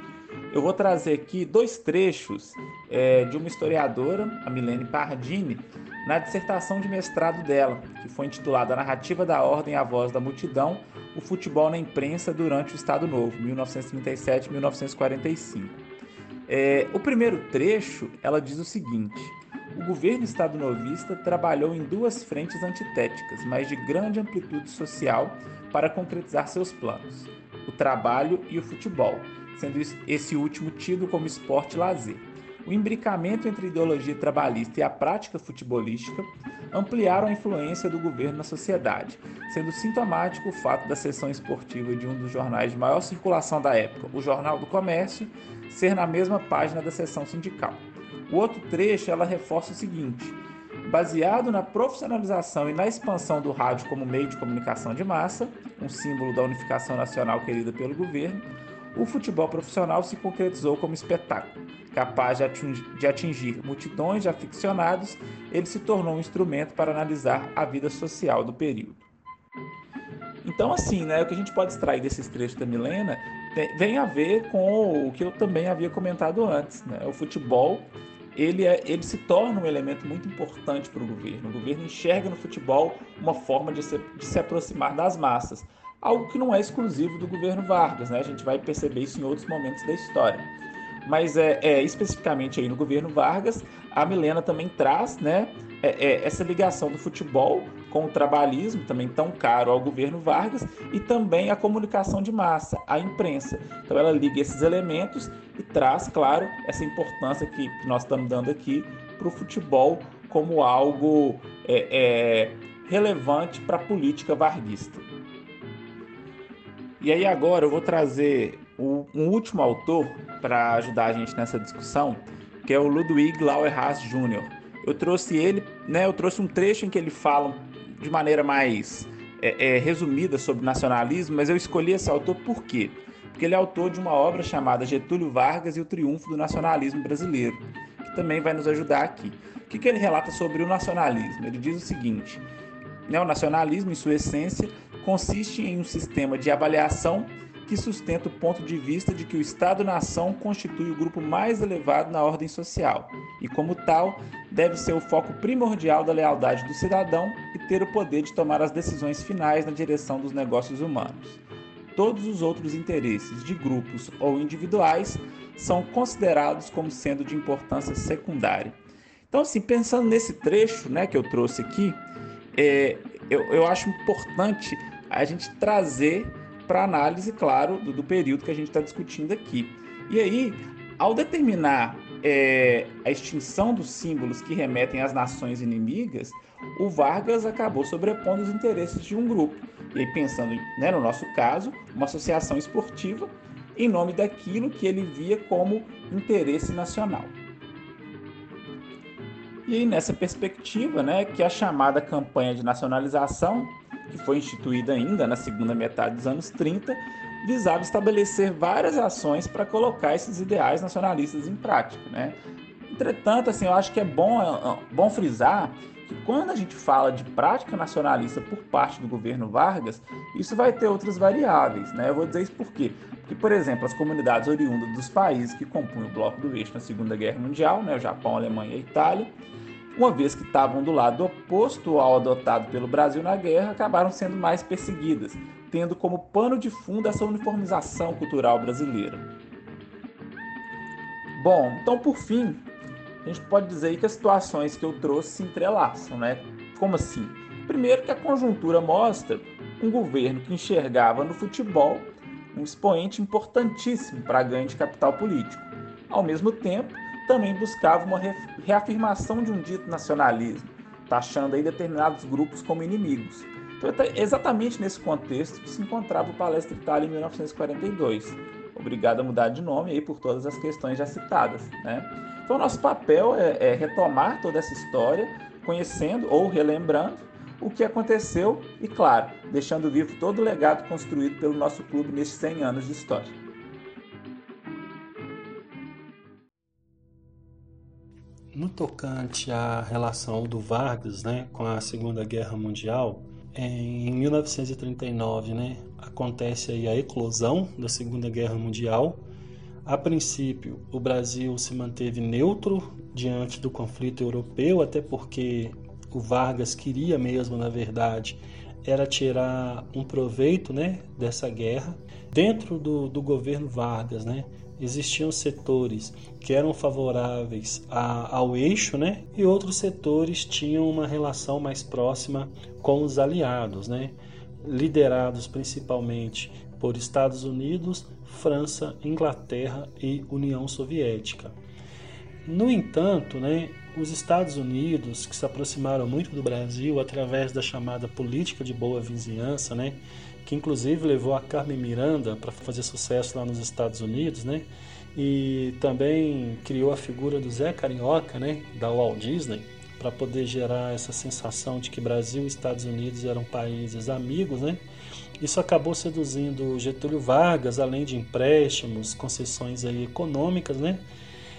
eu vou trazer aqui dois trechos é, de uma historiadora, a Milene Pardini, na dissertação de mestrado dela, que foi intitulada Narrativa da Ordem à Voz da Multidão, o futebol na imprensa durante o Estado Novo, 1937-1945. É, o primeiro trecho, ela diz o seguinte: o governo estado-novista trabalhou em duas frentes antitéticas, mas de grande amplitude social, para concretizar seus planos: o trabalho e o futebol, sendo esse último tido como esporte lazer. O imbricamento entre a ideologia trabalhista e a prática futebolística ampliaram a influência do governo na sociedade, sendo sintomático o fato da seção esportiva de um dos jornais de maior circulação da época, o Jornal do Comércio, ser na mesma página da seção sindical. O outro trecho ela reforça o seguinte: baseado na profissionalização e na expansão do rádio como meio de comunicação de massa, um símbolo da unificação nacional querida pelo governo, o futebol profissional se concretizou como espetáculo. Capaz de atingir, de atingir multidões de aficionados, ele se tornou um instrumento para analisar a vida social do período. Então, assim, né, o que a gente pode extrair desses trechos da Milena tem, vem a ver com o que eu também havia comentado antes. Né? O futebol ele, é, ele se torna um elemento muito importante para o governo. O governo enxerga no futebol uma forma de se, de se aproximar das massas, algo que não é exclusivo do governo Vargas, né? A gente vai perceber isso em outros momentos da história. Mas é, é especificamente aí no governo Vargas, a Milena também traz, né, é, é, essa ligação do futebol com o trabalhismo, também tão caro ao governo Vargas, e também a comunicação de massa, a imprensa. Então ela liga esses elementos e traz, claro, essa importância que, que nós estamos dando aqui para o futebol como algo é, é, relevante para a política varguista. E aí agora eu vou trazer um último autor para ajudar a gente nessa discussão, que é o Ludwig Lauerhaas Jr. Eu trouxe ele, né? Eu trouxe um trecho em que ele fala de maneira mais é, é, resumida sobre nacionalismo, mas eu escolhi esse autor por quê? Porque ele é autor de uma obra chamada Getúlio Vargas e o Triunfo do Nacionalismo Brasileiro, que também vai nos ajudar aqui. O que, que ele relata sobre o nacionalismo? Ele diz o seguinte: né, o nacionalismo, em sua essência, consiste em um sistema de avaliação que sustenta o ponto de vista de que o Estado-nação constitui o grupo mais elevado na ordem social e, como tal, deve ser o foco primordial da lealdade do cidadão e ter o poder de tomar as decisões finais na direção dos negócios humanos. Todos os outros interesses de grupos ou individuais são considerados como sendo de importância secundária. Então, assim, pensando nesse trecho né, que eu trouxe aqui, é, eu, eu acho importante a gente trazer para análise, claro, do, do, período que a gente está discutindo aqui. E aí, ao determinar é, a extinção dos símbolos que remetem às nações inimigas, o Vargas acabou sobrepondo os interesses de um grupo. E aí, pensando, né, no nosso caso, uma associação esportiva, em nome daquilo que ele via como interesse nacional. E aí, nessa perspectiva, né, que a chamada campanha de nacionalização, que foi instituída ainda na segunda metade dos anos 30, visava estabelecer várias ações para colocar esses ideais nacionalistas em prática. Né? Entretanto, assim, eu acho que é bom, é, é bom frisar que quando a gente fala de prática nacionalista por parte do governo Vargas, isso vai ter outras variáveis. Né? Eu vou dizer isso por quê? Porque, por exemplo, as comunidades oriundas dos países que compunham o Bloco do Eixo na Segunda Guerra Mundial, né? o Japão, a Alemanha e a Itália, uma vez que estavam do lado oposto ao adotado pelo Brasil na guerra, acabaram sendo mais perseguidas, tendo como pano de fundo essa uniformização cultural brasileira. Bom, então por fim, a gente pode dizer que as situações que eu trouxe se entrelaçam, né? Como assim? Primeiro que a conjuntura mostra um governo que enxergava no futebol um expoente importantíssimo para ganho de capital político. Ao mesmo tempo, também buscava uma reafirmação de um dito nacionalismo, taxando aí determinados grupos como inimigos. Então, é exatamente nesse contexto que se encontrava o Palestra Itália em 1942, obrigado a mudar de nome aí por todas as questões já citadas. Né? Então, nosso papel é, é retomar toda essa história, conhecendo ou relembrando o que aconteceu e, claro, deixando vivo todo o legado construído pelo nosso clube nesses 100 anos de história. No tocante à relação do Vargas né, com a Segunda Guerra Mundial, em 1939 né, acontece aí a eclosão da Segunda Guerra Mundial. A princípio, o Brasil se manteve neutro diante do conflito europeu, até porque o Vargas queria mesmo, na verdade, era tirar um proveito né, dessa guerra. Dentro do, do governo Vargas, né, existiam setores que eram favoráveis a, ao eixo, né? E outros setores tinham uma relação mais próxima com os aliados, né? Liderados principalmente por Estados Unidos, França, Inglaterra e União Soviética. No entanto, né, os Estados Unidos, que se aproximaram muito do Brasil através da chamada política de boa vizinhança, né, que inclusive levou a Carmen Miranda para fazer sucesso lá nos Estados Unidos, né? E também criou a figura do Zé Carioca, né, da Walt Disney, para poder gerar essa sensação de que Brasil e Estados Unidos eram países amigos, né? Isso acabou seduzindo Getúlio Vargas, além de empréstimos, concessões aí econômicas, né?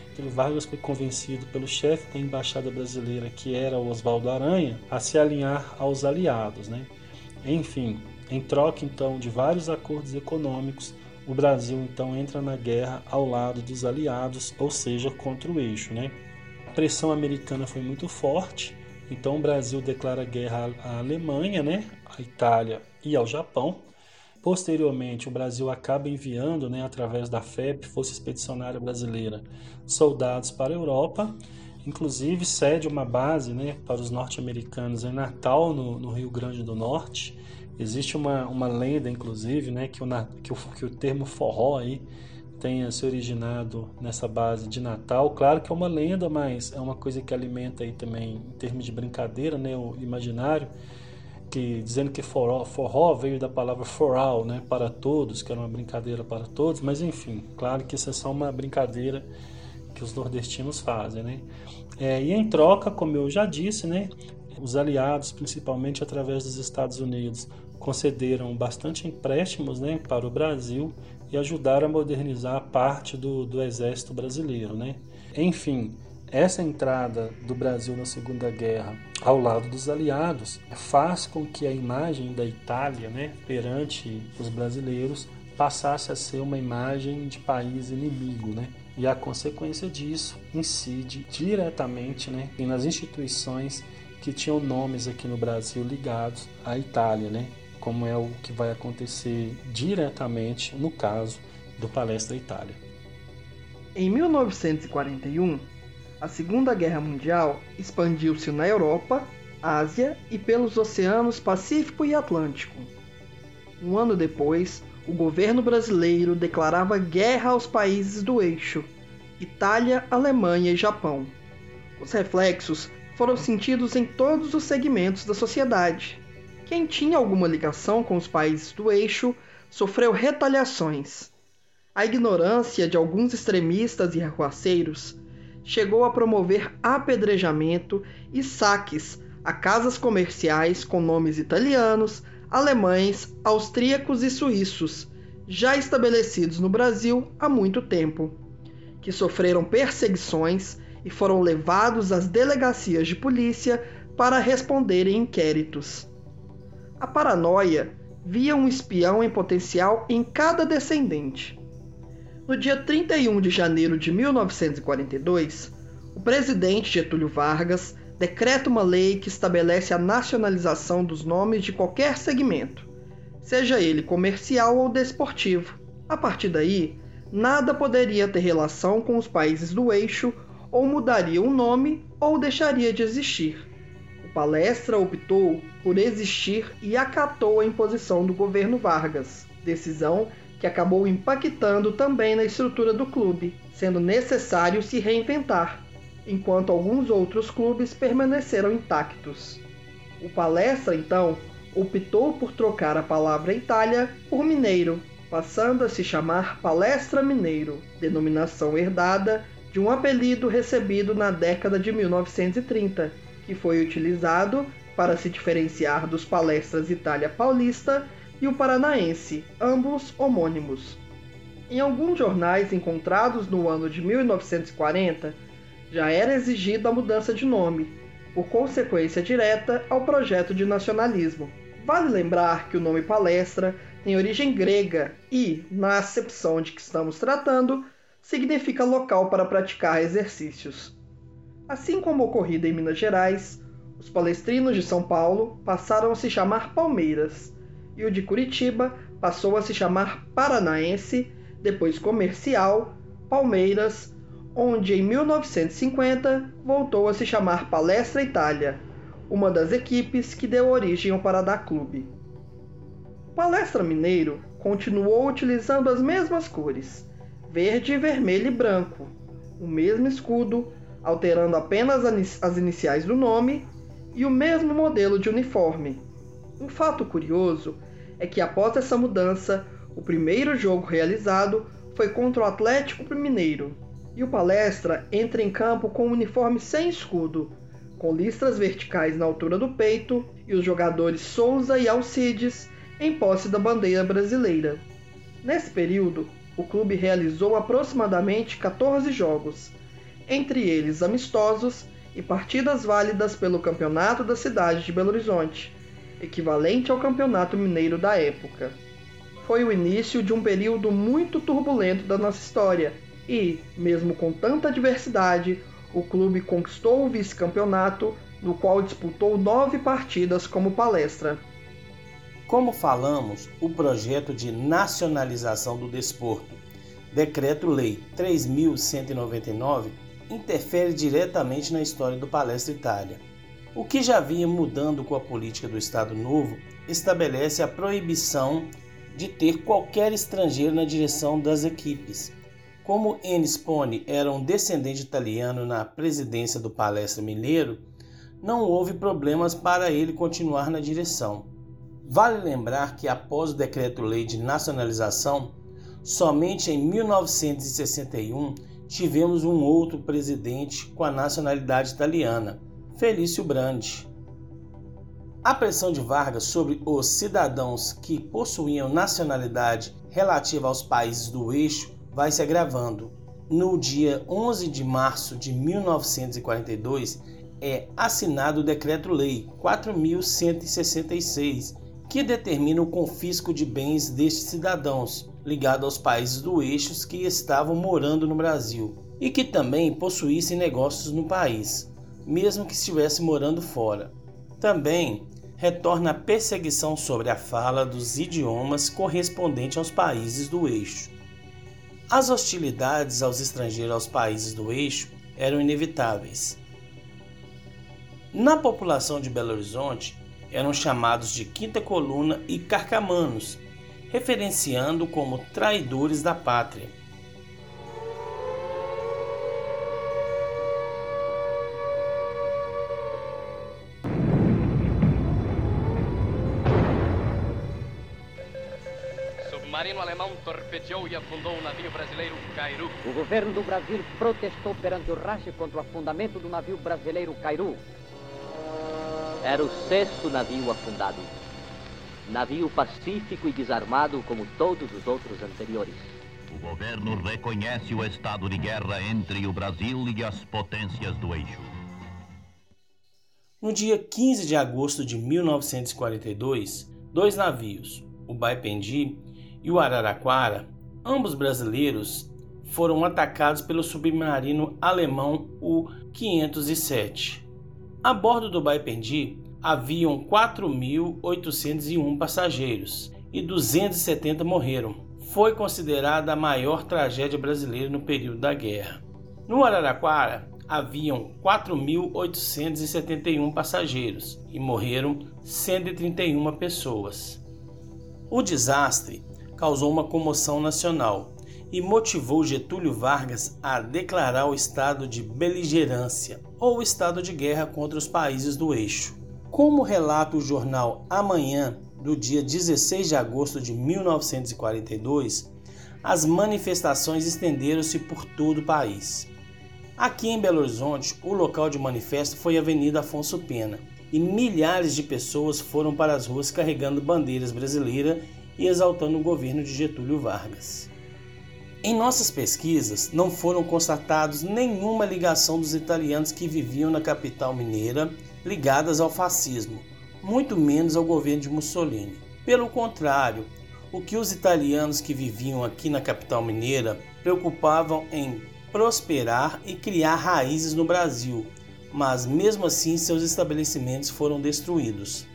Getúlio Vargas foi convencido pelo chefe da embaixada brasileira, que era Oswaldo Aranha, a se alinhar aos aliados, né? Enfim, em troca então de vários acordos econômicos, o Brasil então entra na guerra ao lado dos aliados, ou seja, contra o eixo. Né? A pressão americana foi muito forte, então o Brasil declara guerra à Alemanha, né, à Itália e ao Japão. Posteriormente, o Brasil acaba enviando, né, através da FEB, Força Expedicionária Brasileira, soldados para a Europa, inclusive cede uma base né, para os norte-americanos em Natal, no, no Rio Grande do Norte, Existe uma, uma lenda, inclusive, né, que, o, que, o, que o termo forró aí tenha se originado nessa base de Natal. Claro que é uma lenda, mas é uma coisa que alimenta aí também em termos de brincadeira, né, o imaginário, que dizendo que forró, forró veio da palavra for all, né, para todos, que era uma brincadeira para todos, mas enfim, claro que isso é só uma brincadeira que os nordestinos fazem, né? É, e em troca, como eu já disse, né, os aliados, principalmente através dos Estados Unidos, concederam bastante empréstimos né, para o Brasil e ajudaram a modernizar parte do, do exército brasileiro. Né? Enfim, essa entrada do Brasil na Segunda Guerra ao lado dos aliados faz com que a imagem da Itália né, perante os brasileiros passasse a ser uma imagem de país inimigo. Né? E a consequência disso incide diretamente né, nas instituições que tinham nomes aqui no Brasil ligados à Itália, né? Como é o que vai acontecer diretamente no caso do Palestra Itália. Em 1941, a Segunda Guerra Mundial expandiu-se na Europa, Ásia e pelos oceanos Pacífico e Atlântico. Um ano depois, o governo brasileiro declarava guerra aos países do eixo Itália, Alemanha e Japão. Os reflexos foram sentidos em todos os segmentos da sociedade. Quem tinha alguma ligação com os países do eixo sofreu retaliações. A ignorância de alguns extremistas e arruaceiros chegou a promover apedrejamento e saques a casas comerciais com nomes italianos, alemães, austríacos e suíços, já estabelecidos no Brasil há muito tempo, que sofreram perseguições e foram levados às delegacias de polícia para responderem inquéritos. A paranoia via um espião em potencial em cada descendente. No dia 31 de janeiro de 1942, o presidente Getúlio Vargas decreta uma lei que estabelece a nacionalização dos nomes de qualquer segmento, seja ele comercial ou desportivo. A partir daí, nada poderia ter relação com os países do eixo ou mudaria o nome ou deixaria de existir. Palestra optou por existir e acatou a imposição do governo Vargas, decisão que acabou impactando também na estrutura do clube, sendo necessário se reinventar, enquanto alguns outros clubes permaneceram intactos. O Palestra, então, optou por trocar a palavra Itália por Mineiro, passando a se chamar Palestra Mineiro, denominação herdada de um apelido recebido na década de 1930, que foi utilizado para se diferenciar dos palestras Itália Paulista e o Paranaense, ambos homônimos. Em alguns jornais encontrados no ano de 1940, já era exigida a mudança de nome, por consequência direta ao projeto de nacionalismo. Vale lembrar que o nome palestra tem origem grega e, na acepção de que estamos tratando, significa local para praticar exercícios. Assim como ocorrido em Minas Gerais, os palestrinos de São Paulo passaram a se chamar Palmeiras e o de Curitiba passou a se chamar Paranaense, depois Comercial, Palmeiras, onde em 1950 voltou a se chamar Palestra Itália, uma das equipes que deu origem ao Paradá Clube. O Palestra Mineiro continuou utilizando as mesmas cores, verde, vermelho e branco, o mesmo escudo, alterando apenas as iniciais do nome e o mesmo modelo de uniforme. Um fato curioso é que após essa mudança, o primeiro jogo realizado foi contra o Atlético Mineiro, e o Palestra entra em campo com um uniforme sem escudo, com listras verticais na altura do peito e os jogadores Souza e Alcides em posse da bandeira brasileira. Nesse período, o clube realizou aproximadamente 14 jogos, entre eles amistosos e partidas válidas pelo Campeonato da cidade de Belo Horizonte, equivalente ao Campeonato Mineiro da época. Foi o início de um período muito turbulento da nossa história e, mesmo com tanta diversidade, o clube conquistou o vice-campeonato, no qual disputou nove partidas como palestra. Como falamos, o projeto de nacionalização do desporto, Decreto-Lei 3199, interfere diretamente na história do Palestra Itália. O que já vinha mudando com a política do Estado Novo estabelece a proibição de ter qualquer estrangeiro na direção das equipes. Como Enispone era um descendente italiano na presidência do Palestra Mineiro, não houve problemas para ele continuar na direção. Vale lembrar que após o decreto-lei de nacionalização, somente em 1961 tivemos um outro presidente com a nacionalidade italiana, Felício Brandi. A pressão de Vargas sobre os cidadãos que possuíam nacionalidade relativa aos países do eixo vai se agravando. No dia 11 de março de 1942 é assinado o Decreto-Lei 4166, que determina o confisco de bens destes cidadãos ligados aos países do eixo que estavam morando no Brasil e que também possuíssem negócios no país, mesmo que estivessem morando fora. Também retorna a perseguição sobre a fala dos idiomas correspondente aos países do eixo. As hostilidades aos estrangeiros aos países do eixo eram inevitáveis. Na população de Belo Horizonte, eram chamados de quinta coluna e carcamanos, referenciando como traidores da pátria. submarino alemão torpedeou e afundou o navio brasileiro Cairu. O governo do Brasil protestou perante o Rache contra o afundamento do navio brasileiro Cairu. Era o sexto navio afundado. Navio pacífico e desarmado como todos os outros anteriores. O governo reconhece o estado de guerra entre o Brasil e as potências do eixo. No dia 15 de agosto de 1942, dois navios, o Baipendi e o Araraquara, ambos brasileiros, foram atacados pelo submarino alemão U-507. A bordo do Baipendi haviam 4.801 passageiros e 270 morreram. Foi considerada a maior tragédia brasileira no período da guerra. No Araraquara haviam 4.871 passageiros e morreram 131 pessoas. O desastre causou uma comoção nacional e motivou Getúlio Vargas a declarar o estado de beligerância ou estado de guerra contra os países do eixo. Como relata o jornal Amanhã, do dia 16 de agosto de 1942, as manifestações estenderam-se por todo o país. Aqui em Belo Horizonte, o local de manifesto foi a Avenida Afonso Pena, e milhares de pessoas foram para as ruas carregando bandeiras brasileiras e exaltando o governo de Getúlio Vargas. Em nossas pesquisas, não foram constatados nenhuma ligação dos italianos que viviam na capital mineira ligadas ao fascismo, muito menos ao governo de Mussolini. Pelo contrário, o que os italianos que viviam aqui na capital mineira preocupavam em prosperar e criar raízes no Brasil, mas mesmo assim seus estabelecimentos foram destruídos.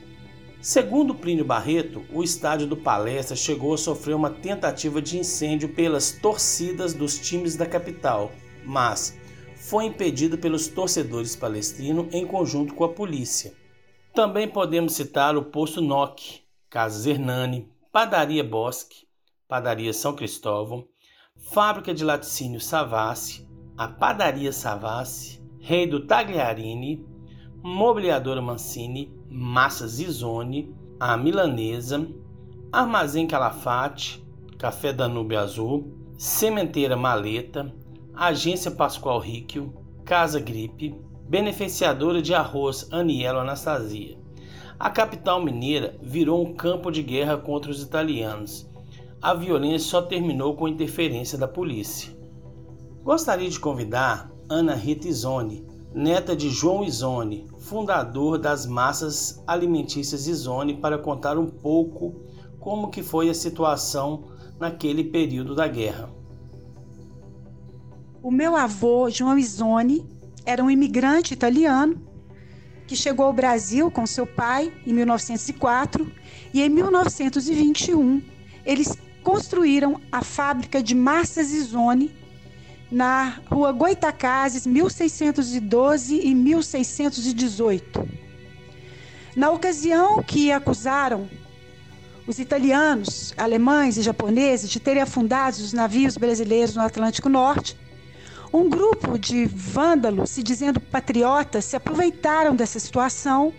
Segundo Plínio Barreto, o estádio do Palestra chegou a sofrer uma tentativa de incêndio pelas torcidas dos times da capital, mas foi impedido pelos torcedores palestrinos em conjunto com a polícia. Também podemos citar o Posto Nock, Casas Hernani, Padaria Bosque, Padaria São Cristóvão, Fábrica de Laticínio Savassi, a Padaria Savassi, Rei do Tagliarini, Mobiliadora Mancini, Massas Izone, a Milanesa, Armazém Calafate, Café Danúbio Azul, Sementeira Maleta, Agência Pascoal Ríquio, Casa Gripe, Beneficiadora de Arroz Anielo Anastasia. A capital mineira virou um campo de guerra contra os italianos. A violência só terminou com a interferência da polícia. Gostaria de convidar Ana Rita Izone, neta de João Izone, fundador das massas alimentícias Izone, para contar um pouco como que foi a situação naquele período da guerra. O meu avô, João Izone, era um imigrante italiano que chegou ao Brasil com seu pai em 1904 e em 1921 eles construíram a fábrica de massas Izone na rua Goitacazes, 1612 e 1618. Na ocasião que acusaram os italianos, alemães e japoneses de terem afundado os navios brasileiros no Atlântico Norte, um grupo de vândalos, se dizendo patriotas, se aproveitaram dessa situação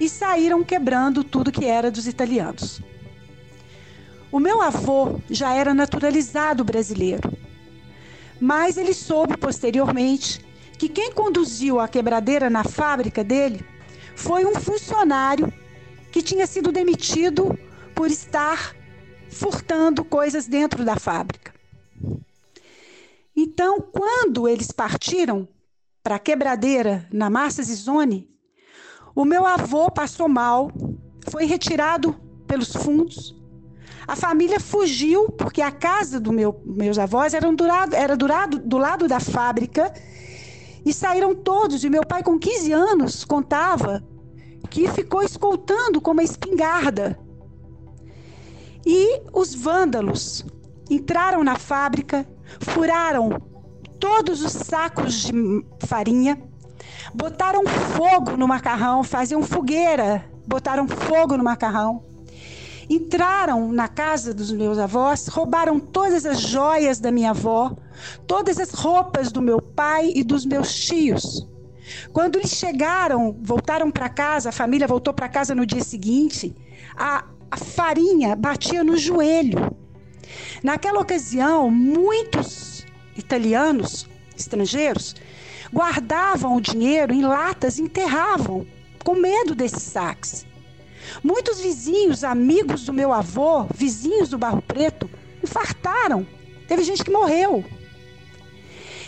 e saíram quebrando tudo que era dos italianos. O meu avô já era naturalizado brasileiro mas ele soube posteriormente que quem conduziu a quebradeira na fábrica dele foi um funcionário que tinha sido demitido por estar furtando coisas dentro da fábrica. Então, quando eles partiram para a quebradeira na Massa Zizone, o meu avô passou mal, foi retirado pelos fundos a família fugiu porque a casa dos meu, meus avós era, do lado, era do, lado, do lado da fábrica e saíram todos. E meu pai, com 15 anos, contava que ficou escoltando com uma espingarda. E os vândalos entraram na fábrica, furaram todos os sacos de farinha, botaram fogo no macarrão, faziam fogueira, botaram fogo no macarrão entraram na casa dos meus avós, roubaram todas as joias da minha avó, todas as roupas do meu pai e dos meus tios. Quando eles chegaram, voltaram para casa, a família voltou para casa no dia seguinte, a, a farinha batia no joelho. Naquela ocasião, muitos italianos, estrangeiros, guardavam o dinheiro em latas enterravam, com medo desses saques. Muitos vizinhos, amigos do meu avô, vizinhos do Barro Preto, infartaram. Teve gente que morreu.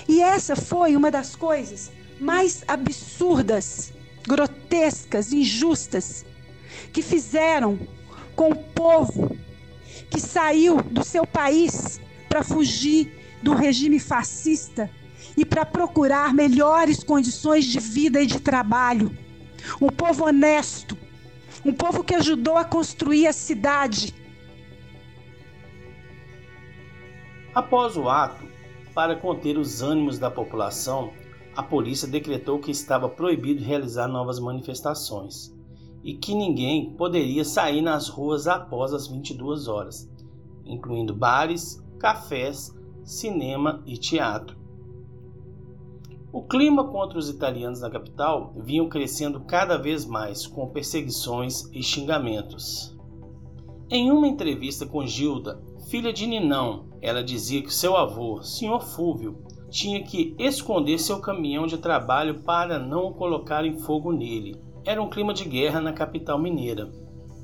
E essa foi uma das coisas mais absurdas, grotescas, injustas que fizeram com o povo que saiu do seu país para fugir do regime fascista e para procurar melhores condições de vida e de trabalho. Um povo honesto, um povo que ajudou a construir a cidade. Após o ato, para conter os ânimos da população, a polícia decretou que estava proibido realizar novas manifestações e que ninguém poderia sair nas ruas após as 22 horas, incluindo bares, cafés, cinema e teatro. O clima contra os italianos na capital vinha crescendo cada vez mais, com perseguições e xingamentos. Em uma entrevista com Gilda, filha de Ninão, ela dizia que seu avô, Sr. Fúvio, tinha que esconder seu caminhão de trabalho para não colocarem fogo nele. Era um clima de guerra na capital mineira.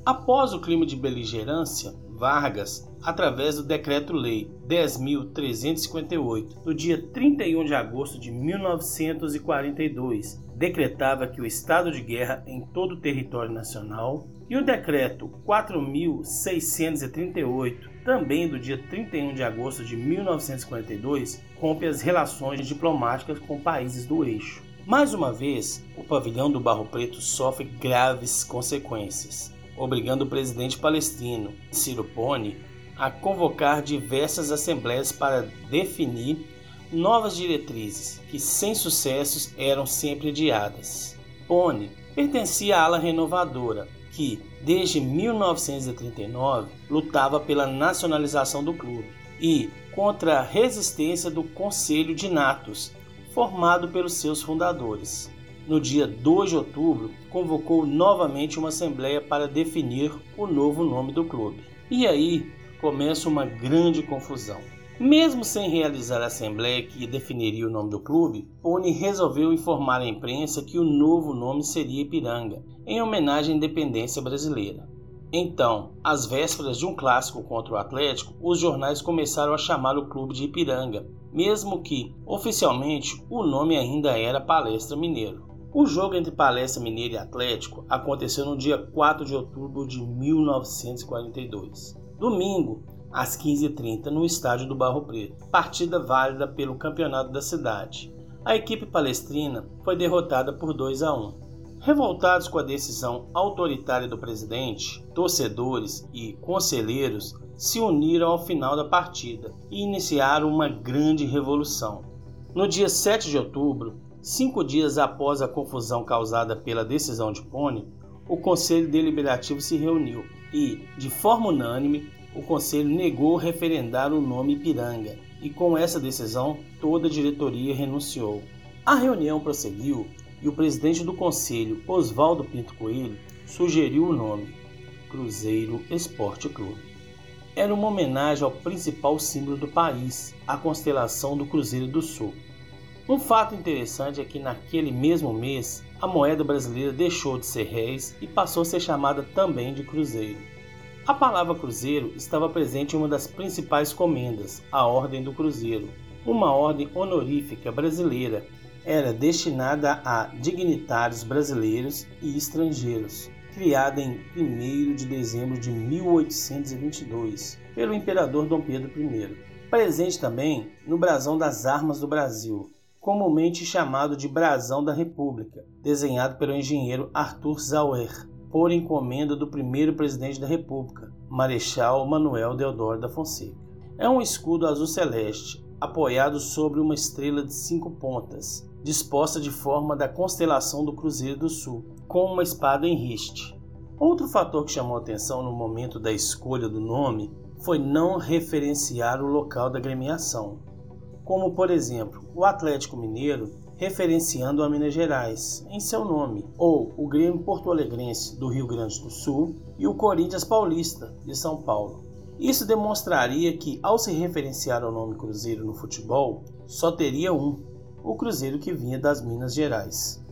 Após o clima de beligerância, Vargas através do Decreto-Lei 10.358, do dia 31 de agosto de 1942, decretava que o estado de guerra em todo o território nacional, e o Decreto 4.638, também do dia 31 de agosto de 1942, rompe as relações diplomáticas com países do eixo. Mais uma vez, o pavilhão do Barro Preto sofre graves consequências, obrigando o presidente palestino, Ciro Pone, a convocar diversas assembleias para definir novas diretrizes, que sem sucessos eram sempre adiadas. Pone pertencia à ala renovadora, que, desde 1939, lutava pela nacionalização do clube e contra a resistência do Conselho de Natos, formado pelos seus fundadores. No dia 2 de outubro, convocou novamente uma assembleia para definir o novo nome do clube. E aí começa uma grande confusão. Mesmo sem realizar a assembleia que definiria o nome do clube, Pony resolveu informar à imprensa que o novo nome seria Ipiranga, em homenagem à independência brasileira. Então, às vésperas de um clássico contra o Atlético, os jornais começaram a chamar o clube de Ipiranga, mesmo que, oficialmente, o nome ainda era Palestra Mineiro. O jogo entre Palestra Mineiro e Atlético aconteceu no dia 4 de outubro de 1942. Domingo, às 15h30, no estádio do Barro Preto. Partida válida pelo campeonato da cidade. A equipe palestrina foi derrotada por 2 a 1. Revoltados com a decisão autoritária do presidente, torcedores e conselheiros se uniram ao final da partida e iniciaram uma grande revolução. No dia 7 de outubro, cinco dias após a confusão causada pela decisão de Pone, o Conselho Deliberativo se reuniu e, de forma unânime, o Conselho negou referendar o nome Ipiranga e, com essa decisão, toda a diretoria renunciou. A reunião prosseguiu e o presidente do Conselho, Oswaldo Pinto Coelho, sugeriu o nome Cruzeiro Esporte Clube. Era uma homenagem ao principal símbolo do país, a constelação do Cruzeiro do Sul. Um fato interessante é que naquele mesmo mês a moeda brasileira deixou de ser réis e passou a ser chamada também de cruzeiro. A palavra cruzeiro estava presente em uma das principais comendas, a Ordem do Cruzeiro, uma ordem honorífica brasileira. Era destinada a dignitários brasileiros e estrangeiros, criada em 1 de dezembro de 1822 pelo imperador Dom Pedro I. Presente também no brasão das armas do Brasil, comumente chamado de Brasão da República, desenhado pelo engenheiro Arthur Zauer, por encomenda do primeiro presidente da República, Marechal Manuel Deodoro da Fonseca. É um escudo azul celeste, apoiado sobre uma estrela de cinco pontas, disposta de forma da constelação do Cruzeiro do Sul, com uma espada em riste. Outro fator que chamou atenção no momento da escolha do nome foi não referenciar o local da gremiação, como por exemplo o Atlético Mineiro referenciando a Minas Gerais em seu nome, ou o Grêmio Porto Alegrense do Rio Grande do Sul e o Corinthians Paulista de São Paulo. Isso demonstraria que, ao se referenciar ao nome Cruzeiro no futebol, só teria um, o Cruzeiro que vinha das Minas Gerais.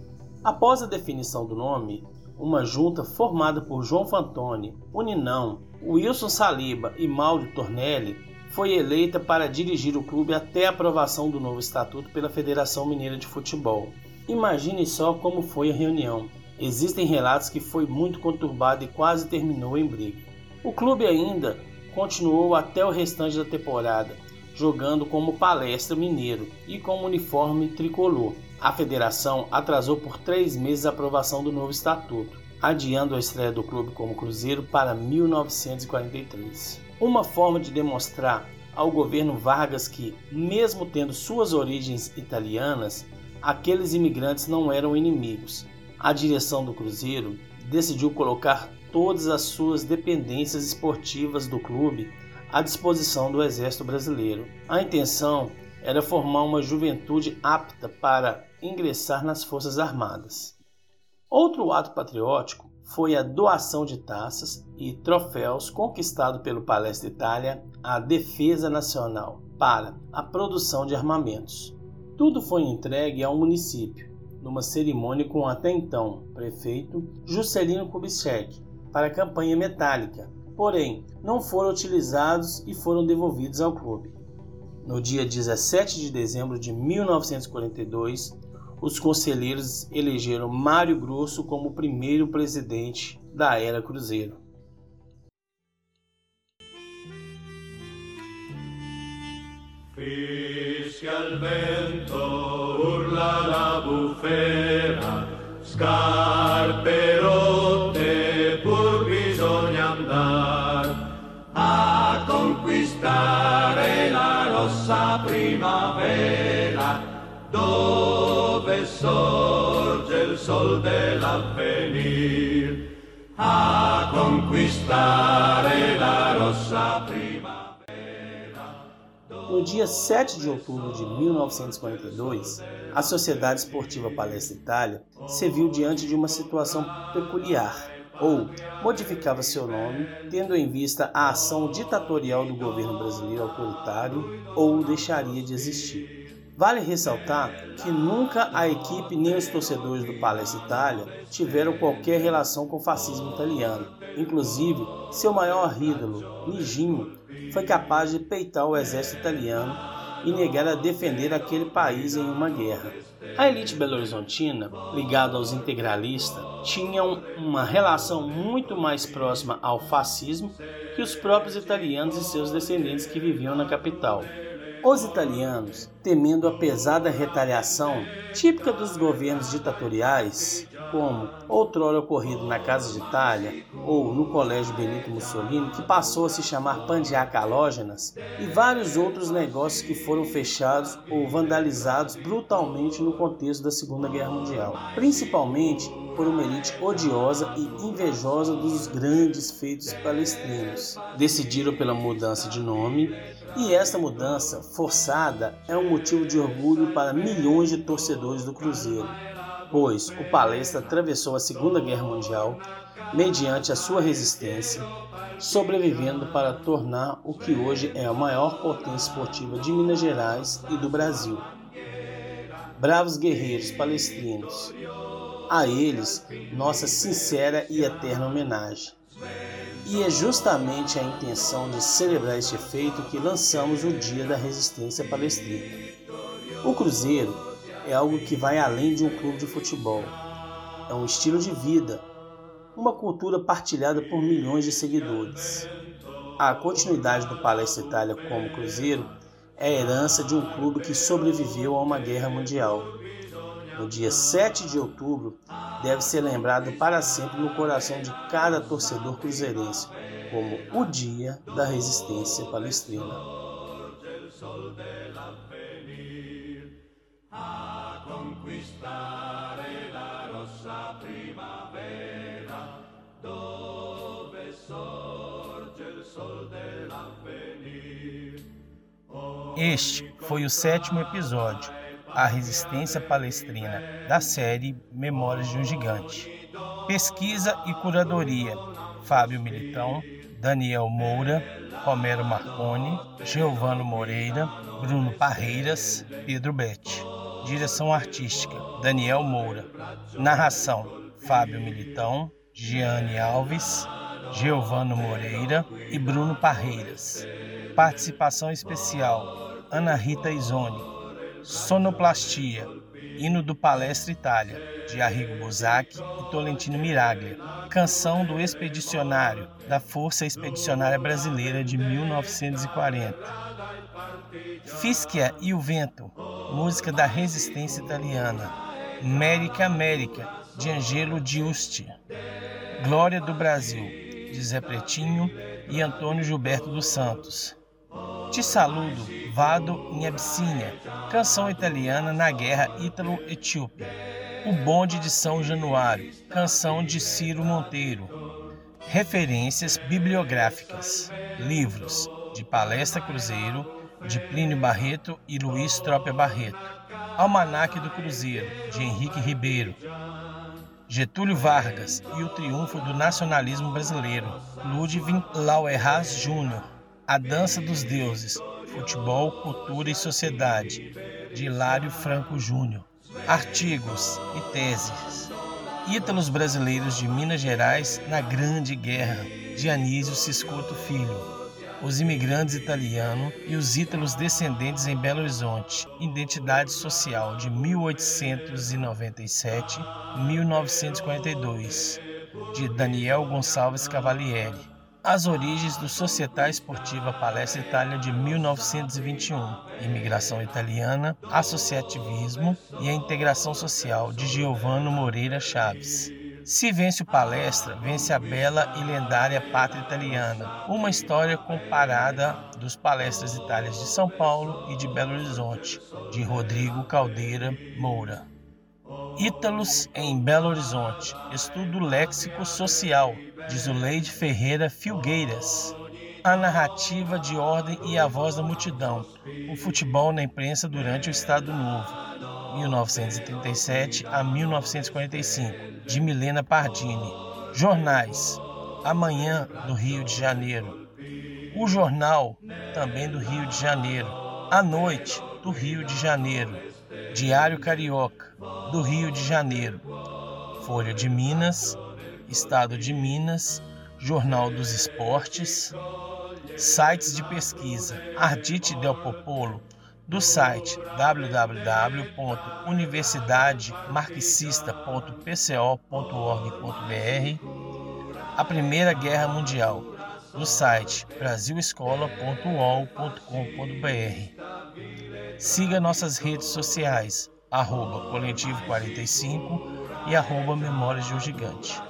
Após a definição do nome, uma junta formada por João Fantoni, Uninão, Wilson Saliba e Mauro Tornelli foi eleita para dirigir o clube até a aprovação do novo estatuto pela Federação Mineira de Futebol. Imagine só como foi a reunião. Existem relatos que foi muito conturbada e quase terminou em briga. O clube ainda continuou até o restante da temporada, jogando como palestra mineiro e com uniforme tricolor. A federação atrasou por três meses a aprovação do novo estatuto, adiando a estreia do clube como Cruzeiro para 1943 uma forma de demonstrar ao governo Vargas que, mesmo tendo suas origens italianas, aqueles imigrantes não eram inimigos. A direção do Cruzeiro decidiu colocar todas as suas dependências esportivas do clube à disposição do Exército Brasileiro. A intenção era formar uma juventude apta para ingressar nas Forças Armadas. Outro ato patriótico foi a doação de taças e troféus conquistado pelo Palestra Itália à Defesa Nacional para a produção de armamentos. Tudo foi entregue ao município, numa cerimônia com até então prefeito Juscelino Kubitschek para a campanha metálica, porém não foram utilizados e foram devolvidos ao clube. No dia 17 de dezembro de 1942, os conselheiros elegeram Mário Grosso como primeiro presidente da era Cruzeiro. Fischia il vento, urla la bufera, scarpe rotte, pur bisogna andare a conquistare la rossa primavera, dove sorge il sol dell'avvenir, a conquistare la rossa primavera. No dia 7 de outubro de 1942, a Sociedade Esportiva Palestra Itália se viu diante de uma situação peculiar, ou modificava seu nome, tendo em vista a ação ditatorial do governo brasileiro autoritário, ou deixaria de existir. Vale ressaltar que nunca a equipe nem os torcedores do Palestra Itália tiveram qualquer relação com o fascismo italiano. Inclusive, seu maior ídolo, Niginho, foi capaz de peitar o exército italiano e negar a defender aquele país em uma guerra. A elite belo-horizontina, ligada aos integralistas, tinha uma relação muito mais próxima ao fascismo que os próprios italianos e seus descendentes que viviam na capital. Os italianos, temendo a pesada retaliação típica dos governos ditatoriais, como outrora ocorrido na Casa de Itália ou no Colégio Benito Mussolini, que passou a se chamar Pandiacalógenas, e vários outros negócios que foram fechados ou vandalizados brutalmente no contexto da Segunda Guerra Mundial, principalmente por uma elite odiosa e invejosa dos grandes feitos palestrinos. Decidiram pela mudança de nome e esta mudança forçada é um motivo de orgulho para milhões de torcedores do Cruzeiro pois o Palestra atravessou a Segunda Guerra Mundial mediante a sua resistência, sobrevivendo para tornar o que hoje é a maior potência esportiva de Minas Gerais e do Brasil. Bravos guerreiros palestrinos, a eles nossa sincera e eterna homenagem. E é justamente a intenção de celebrar este feito que lançamos o Dia da Resistência Palestrina. O Cruzeiro é algo que vai além de um clube de futebol. É um estilo de vida, uma cultura partilhada por milhões de seguidores. A continuidade do Palestra Itália como Cruzeiro é a herança de um clube que sobreviveu a uma guerra mundial. No dia 7 de outubro, deve ser lembrado para sempre no coração de cada torcedor cruzeirense como o Dia da Resistência Palestrina. Este foi o sétimo episódio, A Resistência Palestrina, da série Memórias de um Gigante. Pesquisa e curadoria: Fábio Militão, Daniel Moura, Romero Marconi, Giovano Moreira, Bruno Parreiras, Pedro Betti. Direção artística: Daniel Moura. Narração: Fábio Militão, Giane Alves, Giovano Moreira e Bruno Parreiras. Participação especial: Ana Rita Izoni. Sonoplastia: Hino do Palestra Itália, de Arrigo Bozac e Tolentino Miraglia. Canção do Expedicionário, da Força Expedicionária Brasileira de 1940. Fischia e o Vento, música da resistência italiana. América América, de Angelo Giusti. Glória do Brasil, de Zé Pretinho e Antônio Gilberto dos Santos. Te saludo, Vado em Abissínia, canção italiana na guerra ítalo-etíope. O Bonde de São Januário, canção de Ciro Monteiro. Referências bibliográficas: livros de Palestra Cruzeiro, de Plínio Barreto e Luiz Trópia Barreto. Almanaque do Cruzeiro, de Henrique Ribeiro. Getúlio Vargas e o Triunfo do Nacionalismo Brasileiro, Ludwig Lauerhas Jr. A Dança dos Deuses, Futebol, Cultura e Sociedade, de Hilário Franco Júnior. Artigos e teses. Ítalos brasileiros de Minas Gerais na Grande Guerra, de Anísio Ciscoto Filho, os imigrantes italianos e os ítalos descendentes em Belo Horizonte, Identidade Social de 1897-1942, de Daniel Gonçalves Cavalieri. As origens do Società Esportiva Palestra Itália de 1921, Imigração Italiana, Associativismo e a Integração Social de Giovanni Moreira Chaves. Se vence o palestra, vence a bela e lendária pátria italiana, uma história comparada dos palestras Itálias de São Paulo e de Belo Horizonte, de Rodrigo Caldeira Moura. Ítalos em Belo Horizonte, estudo léxico social, de Zuleide Ferreira Filgueiras. A narrativa de ordem e a voz da multidão, o futebol na imprensa durante o Estado Novo, 1937 a 1945 de Milena Pardini. Jornais: Amanhã do Rio de Janeiro. O Jornal, também do Rio de Janeiro. A Noite do Rio de Janeiro. Diário Carioca do Rio de Janeiro. Folha de Minas, Estado de Minas, Jornal dos Esportes, sites de pesquisa Ardite Del Popolo, do site www.universidademarxista.pco.org.br, a Primeira Guerra Mundial, do site brasilescola.uol.com.br. Siga nossas redes sociais, arroba Coletivo 45 e arroba Memórias de um Gigante.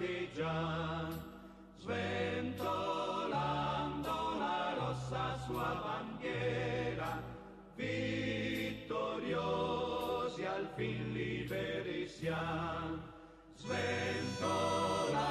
partigian, sventolando la rossa sua bandiera, vittoriosi al fin liberi siamo, sventolando